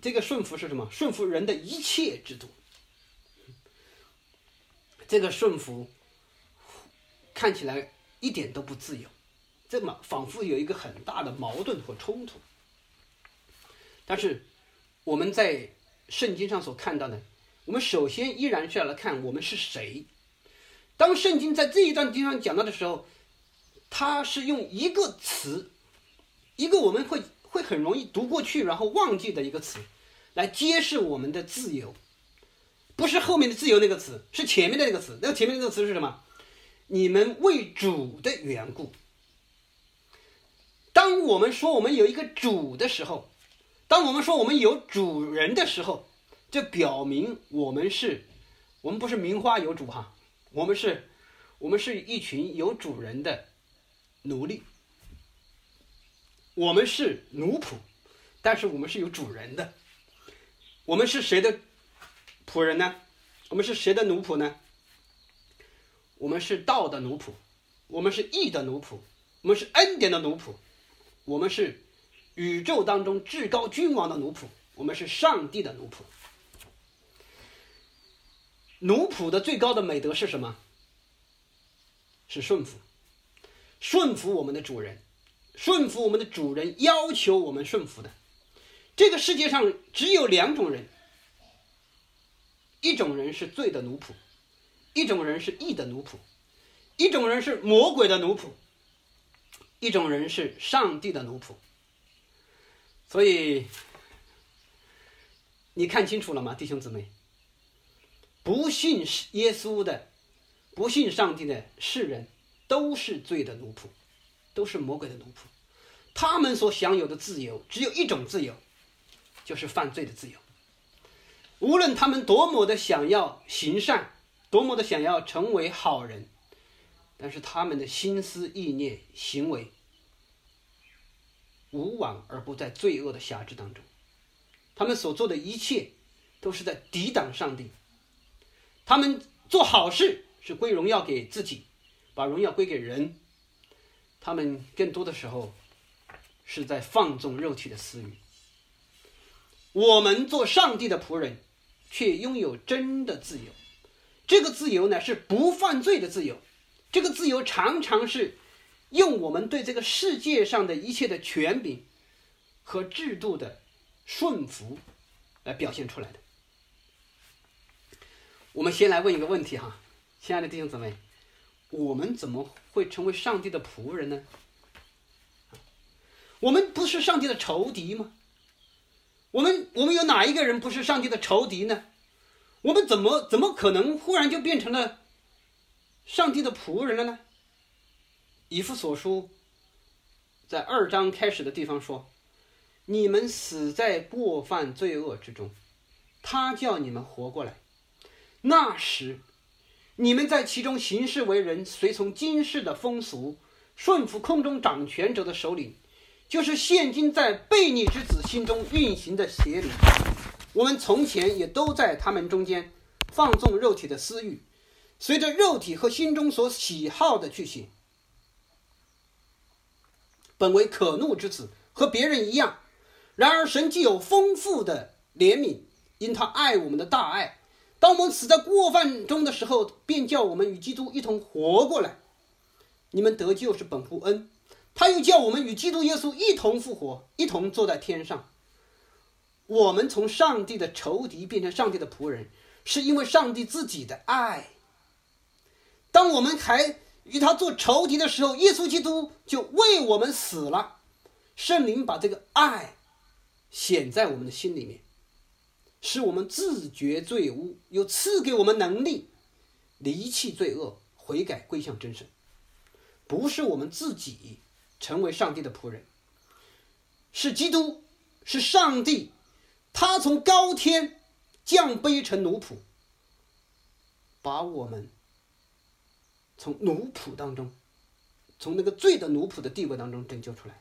这个顺服是什么？顺服人的一切制度。这个顺服看起来一点都不自由，这么仿佛有一个很大的矛盾和冲突，但是。我们在圣经上所看到的，我们首先依然是要来看我们是谁。当圣经在这一段经上讲到的时候，它是用一个词，一个我们会会很容易读过去然后忘记的一个词，来揭示我们的自由。不是后面的“自由”那个词，是前面的那个词。那个前面那个词是什么？你们为主的缘故。当我们说我们有一个主的时候，当我们说我们有主人的时候，这表明我们是，我们不是名花有主哈，我们是，我们是一群有主人的奴隶。我们是奴仆，但是我们是有主人的。我们是谁的仆人呢？我们是谁的奴仆呢？我们是道的奴仆，我们是义的奴仆，我们是恩典的奴仆，我们是宇宙当中至高君王的奴仆，我们是上帝的奴仆。奴仆的最高的美德是什么？是顺服，顺服我们的主人，顺服我们的主人要求我们顺服的。这个世界上只有两种人，一种人是罪的奴仆。一种人是义的奴仆，一种人是魔鬼的奴仆，一种人是上帝的奴仆。所以，你看清楚了吗，弟兄姊妹？不信耶稣的、不信上帝的世人，都是罪的奴仆，都是魔鬼的奴仆。他们所享有的自由，只有一种自由，就是犯罪的自由。无论他们多么的想要行善。多么的想要成为好人，但是他们的心思意念、行为无往而不在罪恶的辖制当中。他们所做的一切都是在抵挡上帝。他们做好事是归荣耀给自己，把荣耀归给人。他们更多的时候是在放纵肉体的私欲。我们做上帝的仆人，却拥有真的自由。这个自由呢，是不犯罪的自由。这个自由常常是用我们对这个世界上的一切的权柄和制度的顺服来表现出来的。我们先来问一个问题哈，亲爱的弟兄姊妹，我们怎么会成为上帝的仆人呢？我们不是上帝的仇敌吗？我们我们有哪一个人不是上帝的仇敌呢？我们怎么怎么可能忽然就变成了上帝的仆人了呢？以弗所书在二章开始的地方说：“你们死在过犯罪恶之中，他叫你们活过来。那时你们在其中行事为人，随从今世的风俗，顺服空中掌权者的首领，就是现今在悖逆之子心中运行的邪灵。”我们从前也都在他们中间放纵肉体的私欲，随着肉体和心中所喜好的去行，本为可怒之子，和别人一样。然而神既有丰富的怜悯，因他爱我们的大爱，当我们死在过犯中的时候，便叫我们与基督一同活过来。你们得救是本乎恩，他又叫我们与基督耶稣一同复活，一同坐在天上。我们从上帝的仇敌变成上帝的仆人，是因为上帝自己的爱。当我们还与他做仇敌的时候，耶稣基督就为我们死了。圣灵把这个爱显在我们的心里面，使我们自觉罪污，又赐给我们能力，离弃罪恶，悔改归向真神。不是我们自己成为上帝的仆人，是基督，是上帝。他从高天降卑成奴仆，把我们从奴仆当中，从那个罪的奴仆的地位当中拯救出来。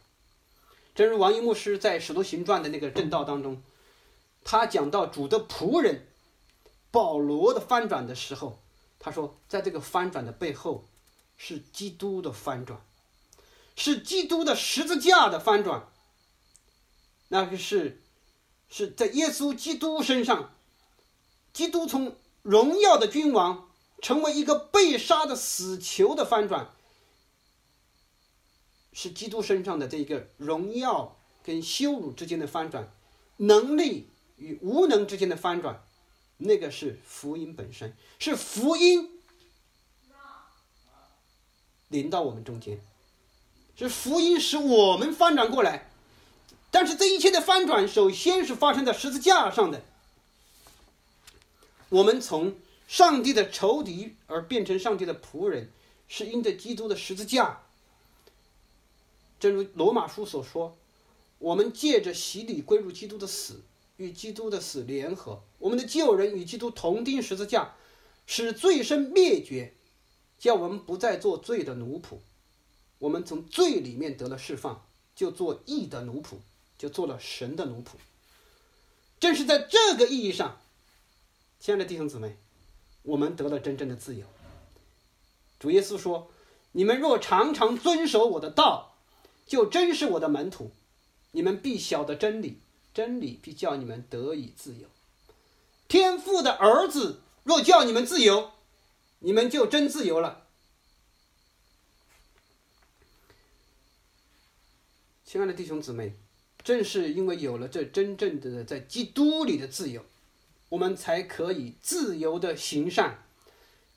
正如王一牧师在《使徒行传》的那个正道当中，他讲到主的仆人保罗的翻转的时候，他说，在这个翻转的背后，是基督的翻转，是基督的十字架的翻转，那个是。是在耶稣基督身上，基督从荣耀的君王成为一个被杀的死囚的翻转，是基督身上的这个荣耀跟羞辱之间的翻转，能力与无能之间的翻转，那个是福音本身，是福音临到我们中间，是福音使我们翻转过来。但是这一切的翻转，首先是发生在十字架上的。我们从上帝的仇敌而变成上帝的仆人，是因着基督的十字架。正如罗马书所说，我们借着洗礼归入基督的死，与基督的死联合，我们的旧人与基督同钉十字架，使罪身灭绝，叫我们不再做罪的奴仆。我们从罪里面得了释放，就做义的奴仆。就做了神的奴仆。正是在这个意义上，亲爱的弟兄姊妹，我们得了真正的自由。主耶稣说：“你们若常常遵守我的道，就真是我的门徒。你们必晓得真理，真理必叫你们得以自由。天父的儿子若叫你们自由，你们就真自由了。”亲爱的弟兄姊妹。正是因为有了这真正的在基督里的自由，我们才可以自由的行善，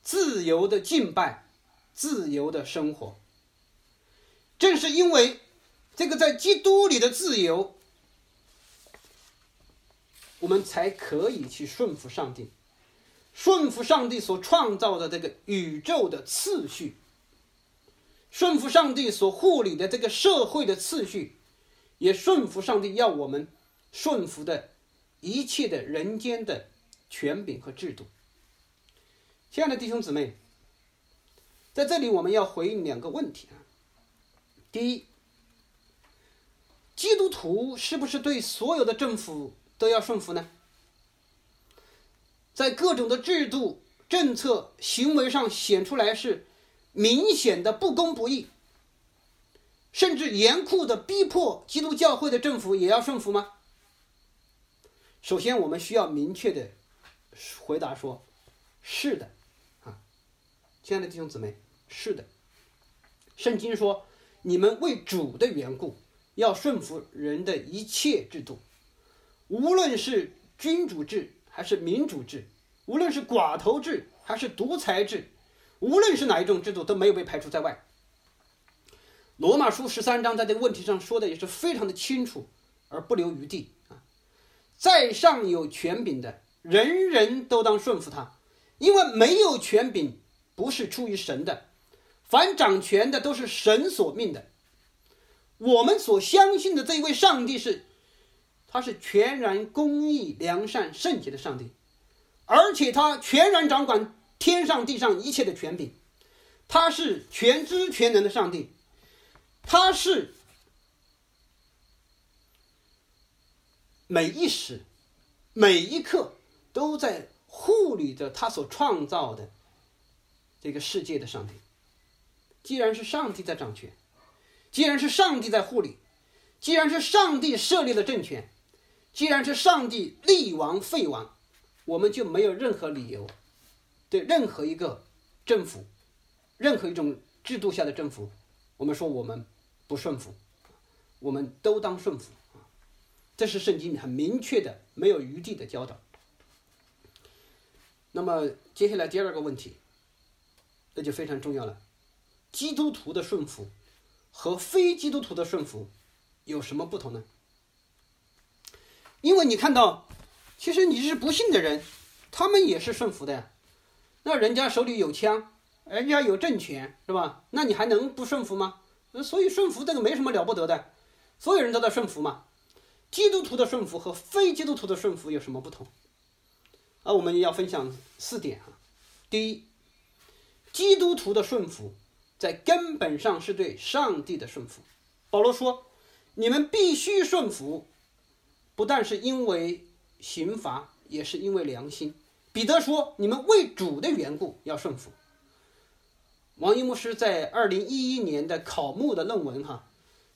自由的敬拜，自由的生活。正是因为这个在基督里的自由，我们才可以去顺服上帝，顺服上帝所创造的这个宇宙的次序，顺服上帝所护理的这个社会的次序。也顺服上帝要我们顺服的一切的人间的权柄和制度。亲爱的弟兄姊妹，在这里我们要回应两个问题啊。第一，基督徒是不是对所有的政府都要顺服呢？在各种的制度、政策、行为上显出来是明显的不公不义。甚至严酷的逼迫基督教会的政府也要顺服吗？首先，我们需要明确的回答说：是的，啊，亲爱的弟兄姊妹，是的。圣经说，你们为主的缘故要顺服人的一切制度，无论是君主制还是民主制，无论是寡头制还是独裁制，无论是哪一种制度，都没有被排除在外。罗马书十三章在这个问题上说的也是非常的清楚，而不留余地啊！在上有权柄的人人都当顺服他，因为没有权柄不是出于神的，凡掌权的都是神所命的。我们所相信的这一位上帝是，他是全然公义、良善、圣洁的上帝，而且他全然掌管天上地上一切的权柄，他是全知全能的上帝。他是每一时、每一刻都在护理着他所创造的这个世界的上帝。既然是上帝在掌权，既然是上帝在护理，既然是上帝设立了政权，既然是上帝立王废王，我们就没有任何理由对任何一个政府、任何一种制度下的政府，我们说我们。不顺服，我们都当顺服！这是圣经很明确的、没有余地的教导。那么接下来第二个问题，那就非常重要了：基督徒的顺服和非基督徒的顺服有什么不同呢？因为你看到，其实你是不信的人，他们也是顺服的呀。那人家手里有枪，人家有政权，是吧？那你还能不顺服吗？所以顺服这个没什么了不得的，所有人都在顺服嘛。基督徒的顺服和非基督徒的顺服有什么不同？啊，我们要分享四点啊。第一，基督徒的顺服在根本上是对上帝的顺服。保罗说：“你们必须顺服，不但是因为刑罚，也是因为良心。”彼得说：“你们为主的缘故要顺服。”王一牧师在二零一一年的考牧的论文，哈，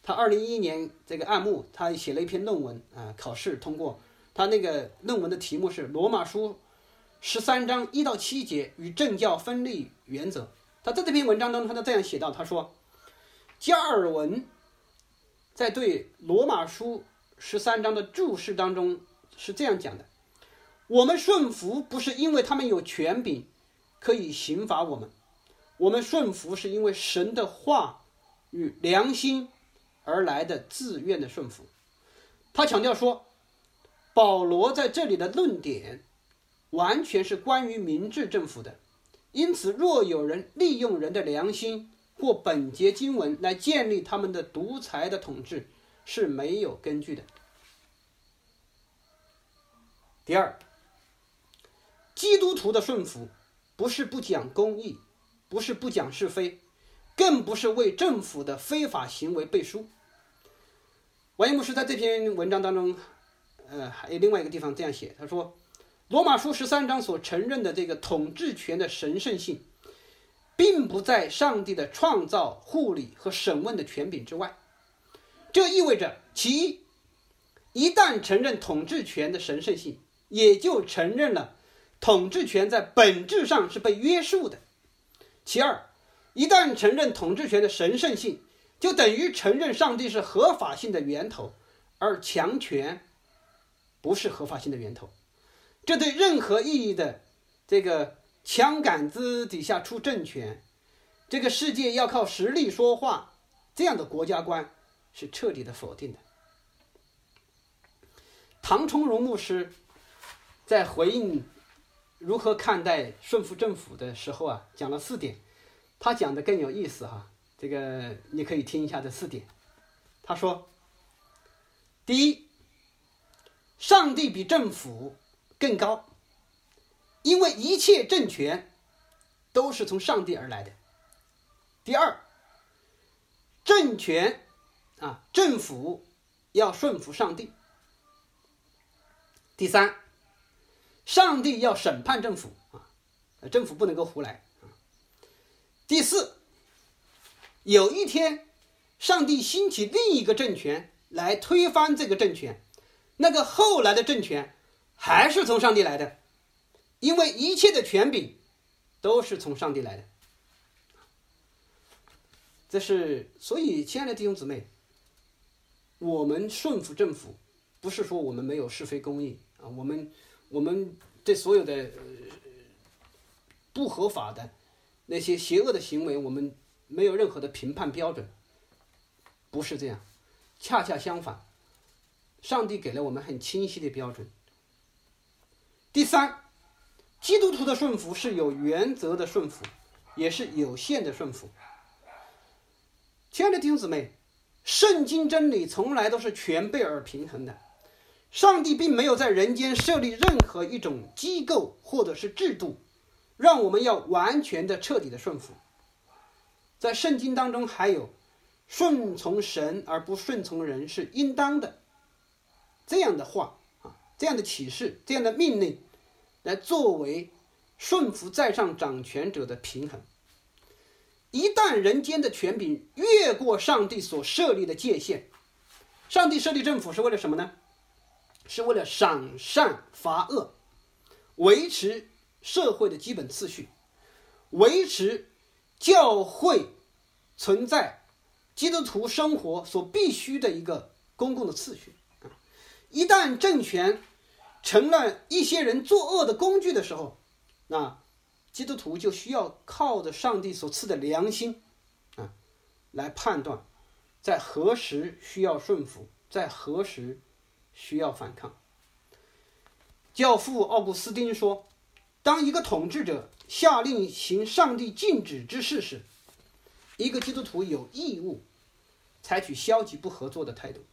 他二零一一年这个案目，他写了一篇论文啊，考试通过。他那个论文的题目是《罗马书十三章一到七节与政教分立原则》。他在这篇文章当中，他这样写到：他说，加尔文在对罗马书十三章的注释当中是这样讲的：我们顺服不是因为他们有权柄可以刑罚我们。我们顺服是因为神的话与良心而来的自愿的顺服。他强调说，保罗在这里的论点完全是关于明治政府的，因此，若有人利用人的良心或本节经文来建立他们的独裁的统治，是没有根据的。第二，基督徒的顺服不是不讲公义，不是不讲是非，更不是为政府的非法行为背书。王一牧师在这篇文章当中，呃，还有另外一个地方这样写，他说，《罗马书》十三章所承认的这个统治权的神圣性，并不在上帝的创造、护理和审问的权柄之外。这意味着，其一，一旦承认统治权的神圣性，也就承认了统治权在本质上是被约束的；其二，一旦承认统治权的神圣性，就等于承认上帝是合法性的源头，而强权不是合法性的源头。这对任何意义的这个枪杆子底下出政权，这个世界要靠实力说话这样的国家观是彻底的否定的。唐崇荣牧师在回应如何看待顺服政府的时候啊，讲了四点，他讲的更有意思哈。这个你可以听一下这四点。他说：第一，上帝比政府更高，因为一切政权都是从上帝而来的。第二，政权啊，政府要顺服上帝。第三，上帝要审判政府啊，政府不能够胡来啊。第四。有一天，上帝兴起另一个政权来推翻这个政权，那个后来的政权还是从上帝来的，因为一切的权柄都是从上帝来的。这是所以，亲爱的弟兄姊妹，我们顺服政府，不是说我们没有是非公义啊，我们我们对所有的不合法的那些邪恶的行为，我们。没有任何的评判标准，不是这样，恰恰相反，上帝给了我们很清晰的标准。第三，基督徒的顺服是有原则的顺服，也是有限的顺服。亲爱的弟兄姊妹，圣经真理从来都是全备而平衡的，上帝并没有在人间设立任何一种机构或者是制度，让我们要完全的、彻底的顺服。在圣经当中还有顺从神而不顺从人是应当的这样的话啊，这样的启示，这样的命令，来作为顺服在上掌权者的平衡。一旦人间的权柄越过上帝所设立的界限，上帝设立政府是为了什么呢？是为了赏善罚恶，维持社会的基本次序，维持。教会存在基督徒生活所必须的一个公共的次序啊！一旦政权成了一些人作恶的工具的时候，那基督徒就需要靠着上帝所赐的良心啊，来判断在何时需要顺服，在何时需要反抗。教父奥古斯丁说：“当一个统治者。”下令行上帝禁止之事时，一个基督徒有义务采取消极不合作的态度。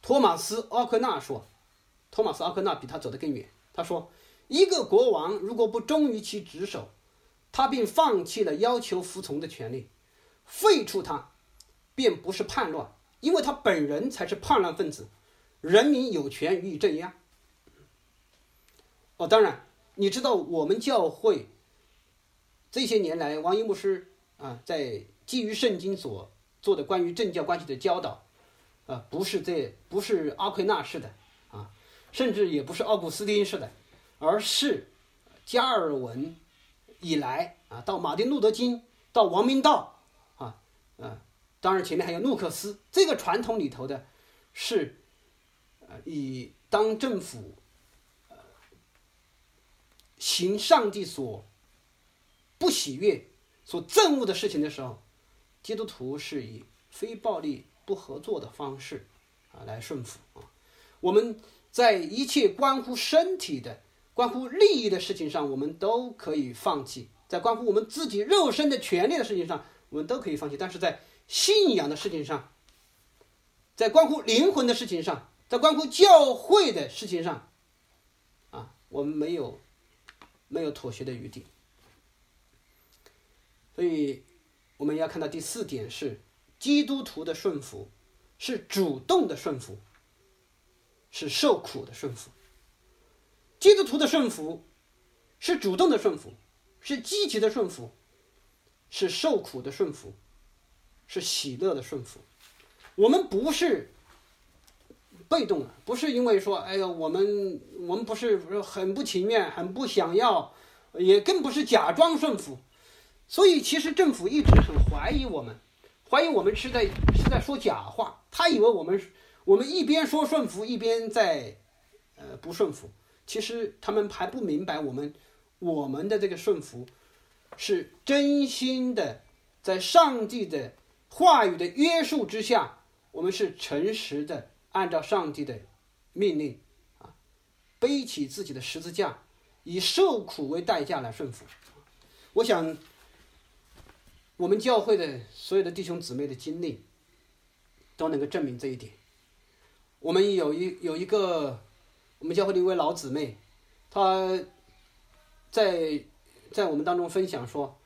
托马斯·奥克纳说：“托马斯·奥克纳比他走得更远。他说，一个国王如果不忠于其职守，他并放弃了要求服从的权利，废除他，便不是叛乱，因为他本人才是叛乱分子，人民有权予以镇压。”哦，当然。你知道我们教会这些年来，王一牧师啊，在基于圣经所做的关于政教关系的教导，啊，不是这不是阿奎那式的啊，甚至也不是奥古斯丁式的，而是加尔文以来啊，到马丁路德金，到王明道啊，啊，当然前面还有路克斯，这个传统里头的，是呃，以当政府。行上帝所不喜悦、所憎恶的事情的时候，基督徒是以非暴力、不合作的方式啊来顺服啊。我们在一切关乎身体的、关乎利益的事情上，我们都可以放弃；在关乎我们自己肉身的权利的事情上，我们都可以放弃。但是在信仰的事情上，在关乎灵魂的事情上，在关乎教会的事情上，啊，我们没有没有妥协的余地。所以我们要看到第四点是，基督徒的顺服是主动的顺服，是受苦的顺服。基督徒的顺服是主动的顺服，是积极的顺服，是受苦的顺服，是喜乐的顺服。我们不是被动的，不是因为说，哎呀，我们我们不是很不情愿、很不想要，也更不是假装顺服。所以，其实政府一直很怀疑我们，怀疑我们是在是在说假话。他以为我们我们一边说顺服，一边在呃不顺服。其实他们还不明白，我们我们的这个顺服是真心的，在上帝的话语的约束之下，我们是诚实的，按照上帝的命令啊，背起自己的十字架，以受苦为代价来顺服。我想。我们教会的所有的弟兄姊妹的经历，都能够证明这一点。我们有一有一个我们教会的一位老姊妹，她在在我们当中分享说，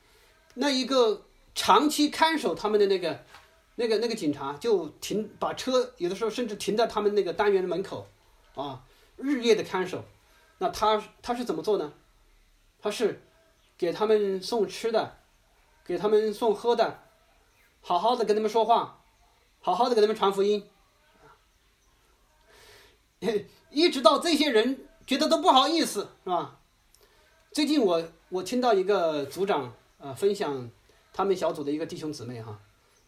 那一个长期看守他们的那个那个那个警察，就停把车有的时候甚至停在他们那个单元的门口，啊，日夜的看守。那他他是怎么做呢？他是给他们送吃的。给他们送喝的，好好的跟他们说话，好好的给他们传福音，一直到这些人觉得都不好意思，是吧？最近我我听到一个组长啊分享他们小组的一个弟兄姊妹哈，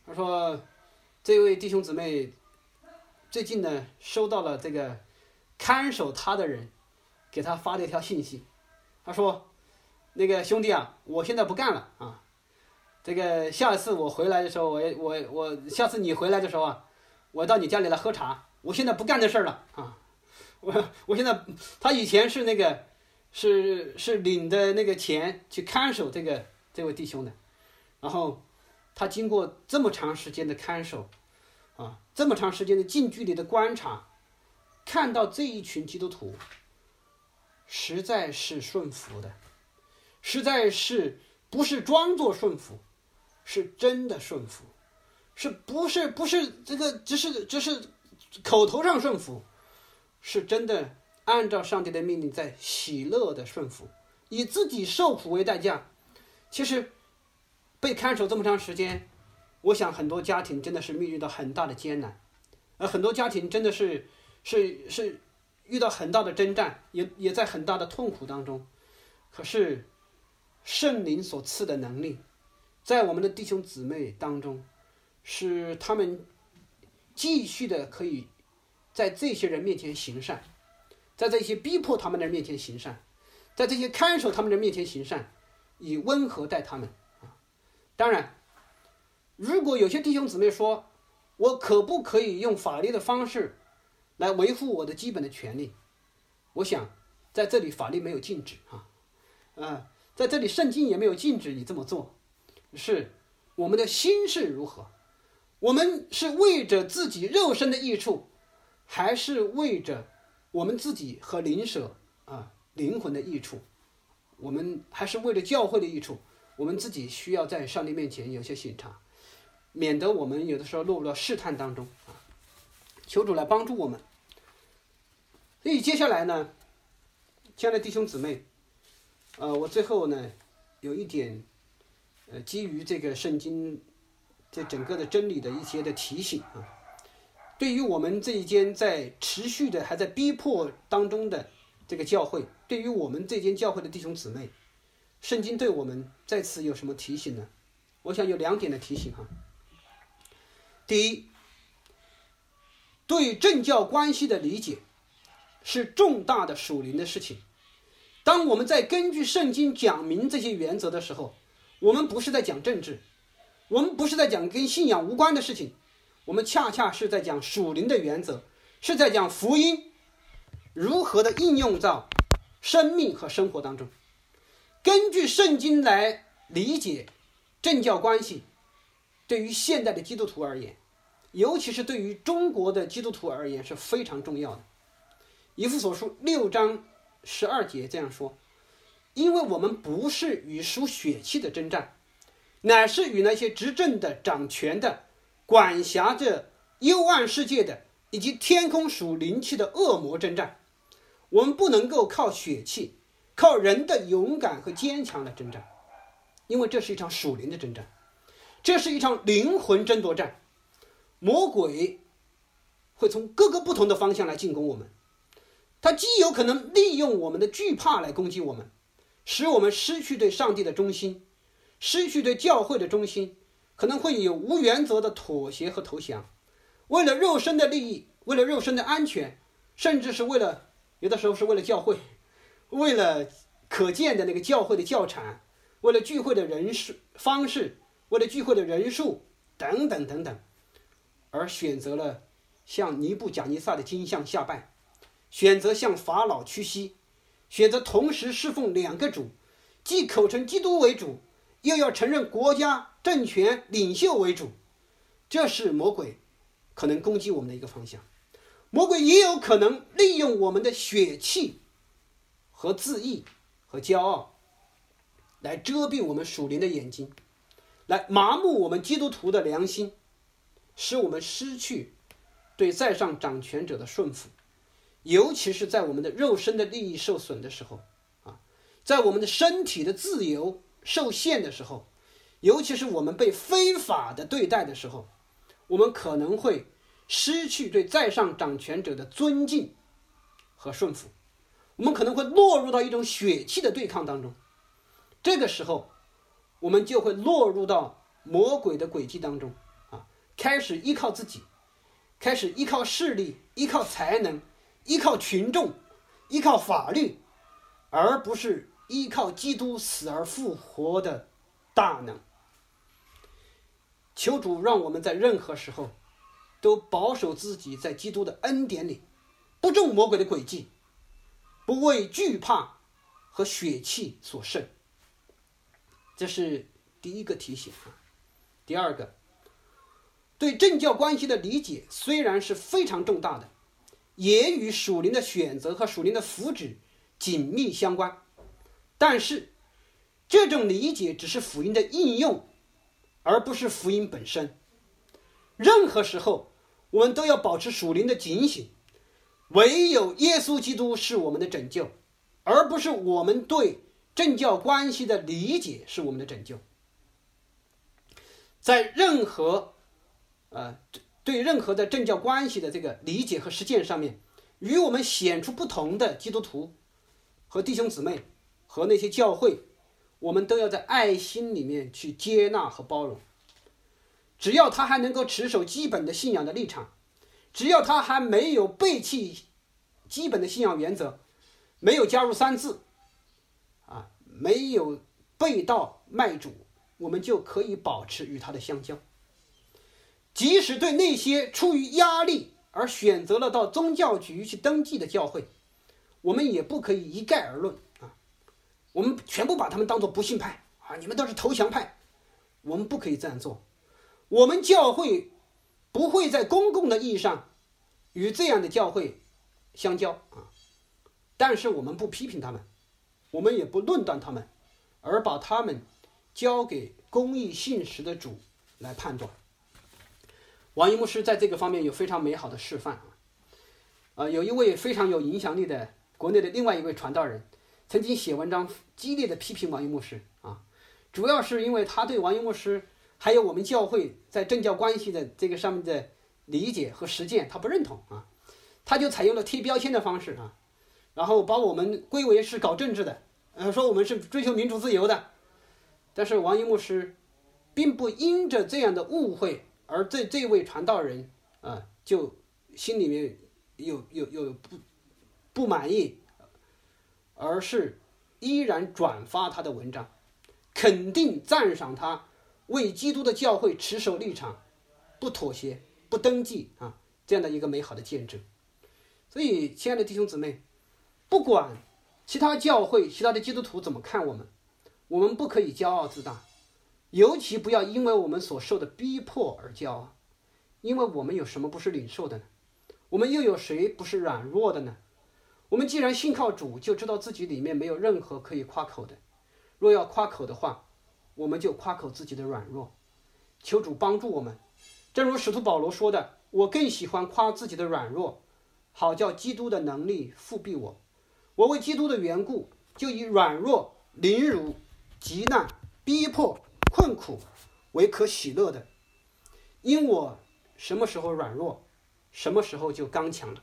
他说这位弟兄姊妹最近呢收到了这个看守他的人给他发的一条信息，他说那个兄弟啊，我现在不干了啊。这个下次我回来的时候，我我我下次你回来的时候啊，我到你家里来喝茶。我现在不干这事儿了啊！我 我现在他以前是那个是是领的那个钱去看守这个这位弟兄的，然后他经过这么长时间的看守啊，这么长时间的近距离的观察，看到这一群基督徒实在是顺服的，实在是不是装作顺服。是真的顺服，是不是不是这个只是只是口头上顺服，是真的按照上帝的命令在喜乐的顺服，以自己受苦为代价。其实被看守这么长时间，我想很多家庭真的是面临到很大的艰难，而很多家庭真的是是是遇到很大的征战，也也在很大的痛苦当中。可是圣灵所赐的能力。在我们的弟兄姊妹当中，是他们继续的可以在这些人面前行善，在这些逼迫他们的人面前行善，在这些看守他们的面前行善，以温和待他们。当然，如果有些弟兄姊妹说，我可不可以用法律的方式来维护我的基本的权利？我想在这里法律没有禁止啊，啊，在这里圣经也没有禁止你这么做。是我们的心是如何？我们是为着自己肉身的益处，还是为着我们自己和灵舍啊灵魂的益处？我们还是为了教会的益处？我们自己需要在上帝面前有些审查，免得我们有的时候落入到试探当中啊！求主来帮助我们。所以接下来呢，亲爱的弟兄姊妹，呃，我最后呢有一点。呃，基于这个圣经这整个的真理的一些的提醒啊，对于我们这一间在持续的还在逼迫当中的这个教会，对于我们这间教会的弟兄姊妹，圣经对我们在此有什么提醒呢？我想有两点的提醒哈。第一，对政教关系的理解是重大的属灵的事情。当我们在根据圣经讲明这些原则的时候，我们不是在讲政治，我们不是在讲跟信仰无关的事情，我们恰恰是在讲属灵的原则，是在讲福音如何的应用到生命和生活当中。根据圣经来理解政教关系，对于现代的基督徒而言，尤其是对于中国的基督徒而言是非常重要的。以弗所书六章十二节这样说：“因为我们不是与属血气的征战，乃是与那些执政的、掌权的、管辖着幽暗世界的，以及天空属灵气的恶魔征战。我们不能够靠血气。”靠人的勇敢和坚强来征战，因为这是一场属灵的征战，这是一场灵魂争夺战。魔鬼会从各个不同的方向来进攻我们，他既有可能利用我们的惧怕来攻击我们，使我们失去对上帝的忠心，失去对教会的忠心，可能会有无原则的妥协和投降，为了肉身的利益，为了肉身的安全，甚至是为了有的时候是为了教会。为了可见的那个教会的教产，为了聚会的人数方式，为了聚会的人数等等等等，而选择了向尼布贾尼撒的金像下拜，选择向法老屈膝，选择同时侍奉两个主，既口称基督为主，又要承认国家政权领袖为主，这是魔鬼可能攻击我们的一个方向。魔鬼也有可能利用我们的血气。和自义和骄傲，来遮蔽我们属灵的眼睛，来麻木我们基督徒的良心，使我们失去对在上掌权者的顺服，尤其是在我们的肉身的利益受损的时候，啊，在我们的身体的自由受限的时候，尤其是我们被非法的对待的时候，我们可能会失去对在上掌权者的尊敬和顺服。我们可能会落入到一种血气的对抗当中，这个时候，我们就会落入到魔鬼的诡计当中啊，开始依靠自己，开始依靠势力，依靠才能，依靠群众，依靠法律，而不是依靠基督死而复活的大能。求主让我们在任何时候，都保守自己在基督的恩典里，不中魔鬼的诡计。不为惧怕和血气所胜，这是第一个提醒啊。第二个，对政教关系的理解虽然是非常重大的，也与属灵的选择和属灵的福祉紧密相关，但是这种理解只是福音的应用，而不是福音本身。任何时候，我们都要保持属灵的警醒。唯有耶稣基督是我们的拯救，而不是我们对政教关系的理解是我们的拯救。在任何，呃，对任何的政教关系的这个理解和实践上面，与我们显出不同的基督徒和弟兄姊妹和那些教会，我们都要在爱心里面去接纳和包容。只要他还能够持守基本的信仰的立场。只要他还没有背弃基本的信仰原则，没有加入三字，啊，没有背道卖主，我们就可以保持与他的相交。即使对那些出于压力而选择了到宗教局去登记的教会，我们也不可以一概而论，我们全部把他们当做不信派啊，你们都是投降派，我们不可以这样做，我们教会。不会在公共的意义上与这样的教会相交啊，但是我们不批评他们，我们也不论断他们，而把他们交给公义信实的主来判断。王一牧师在这个方面有非常美好的示范啊，呃，有一位非常有影响力的国内的另外一位传道人，曾经写文章激烈的批评王一牧师啊，主要是因为他对王一牧师。还有我们教会在政教关系的这个上面的理解和实践，他不认同啊，他就采用了贴标签的方式啊，然后把我们归为是搞政治的，呃，说我们是追求民主自由的。但是王一牧师并不因着这样的误会而这这位传道人啊，就心里面有有有不不满意，而是依然转发他的文章，肯定赞赏他。为基督的教会持守立场，不妥协、不登记啊，这样的一个美好的见证。所以，亲爱的弟兄姊妹，不管其他教会、其他的基督徒怎么看我们，我们不可以骄傲自大，尤其不要因为我们所受的逼迫而骄傲，因为我们有什么不是领受的呢？我们又有谁不是软弱的呢？我们既然信靠主，就知道自己里面没有任何可以夸口的。若要夸口的话，我们就夸口自己的软弱。求主帮助我们。正如使徒保罗说的：“我更喜欢夸自己的软弱，好叫基督的能力复庇我。我为基督的缘故，就以软弱、凌辱、极难、逼迫、困苦为可喜乐的，因我什么时候软弱。”什么时候就刚强了？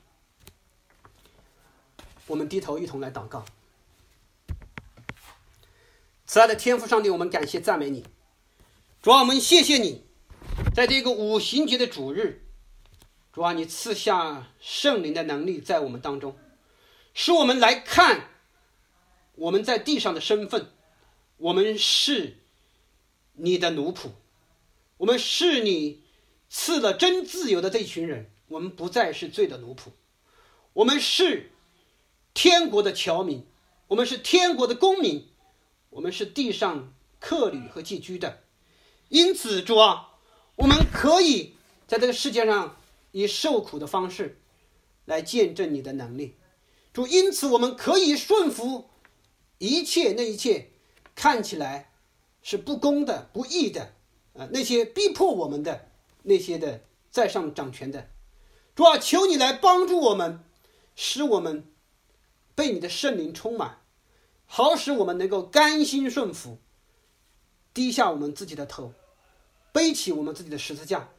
我们低头一同来祷告。慈爱的天父上帝，我们感谢赞美你，主啊，我们谢谢你，在这个五行节的主日，主啊，你赐下圣灵的能力在我们当中，使我们来看我们在地上的身份，我们是你的奴仆，我们是你赐了真自由的这群人。我们不再是罪的奴仆，我们是天国的侨民，我们是天国的公民，我们是地上客旅和寄居的。因此，主啊，我们可以在这个世界上以受苦的方式来见证你的能力。主，因此我们可以顺服一切那一切看起来是不公的、不义的，呃，那些逼迫我们的那些的在上掌权的。主啊，求你来帮助我们，使我们被你的圣灵充满，好使我们能够甘心顺服，低下我们自己的头，背起我们自己的十字架，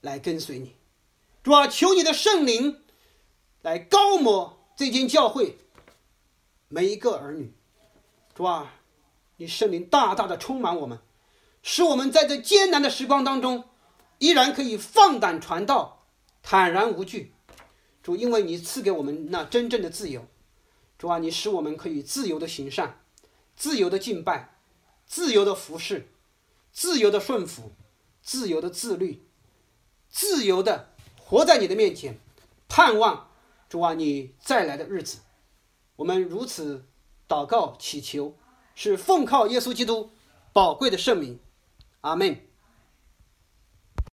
来跟随你。主啊，求你的圣灵来高摩这间教会每一个儿女。主啊，你圣灵大大的充满我们，使我们在这艰难的时光当中，依然可以放胆传道。坦然无惧，主，因为你赐给我们那真正的自由，主啊，你使我们可以自由的行善，自由的敬拜，自由的服侍，自由的顺服，自由的自律，自由的活在你的面前，盼望主啊你再来的日子。我们如此祷告祈求，是奉靠耶稣基督宝贵的圣名，阿门。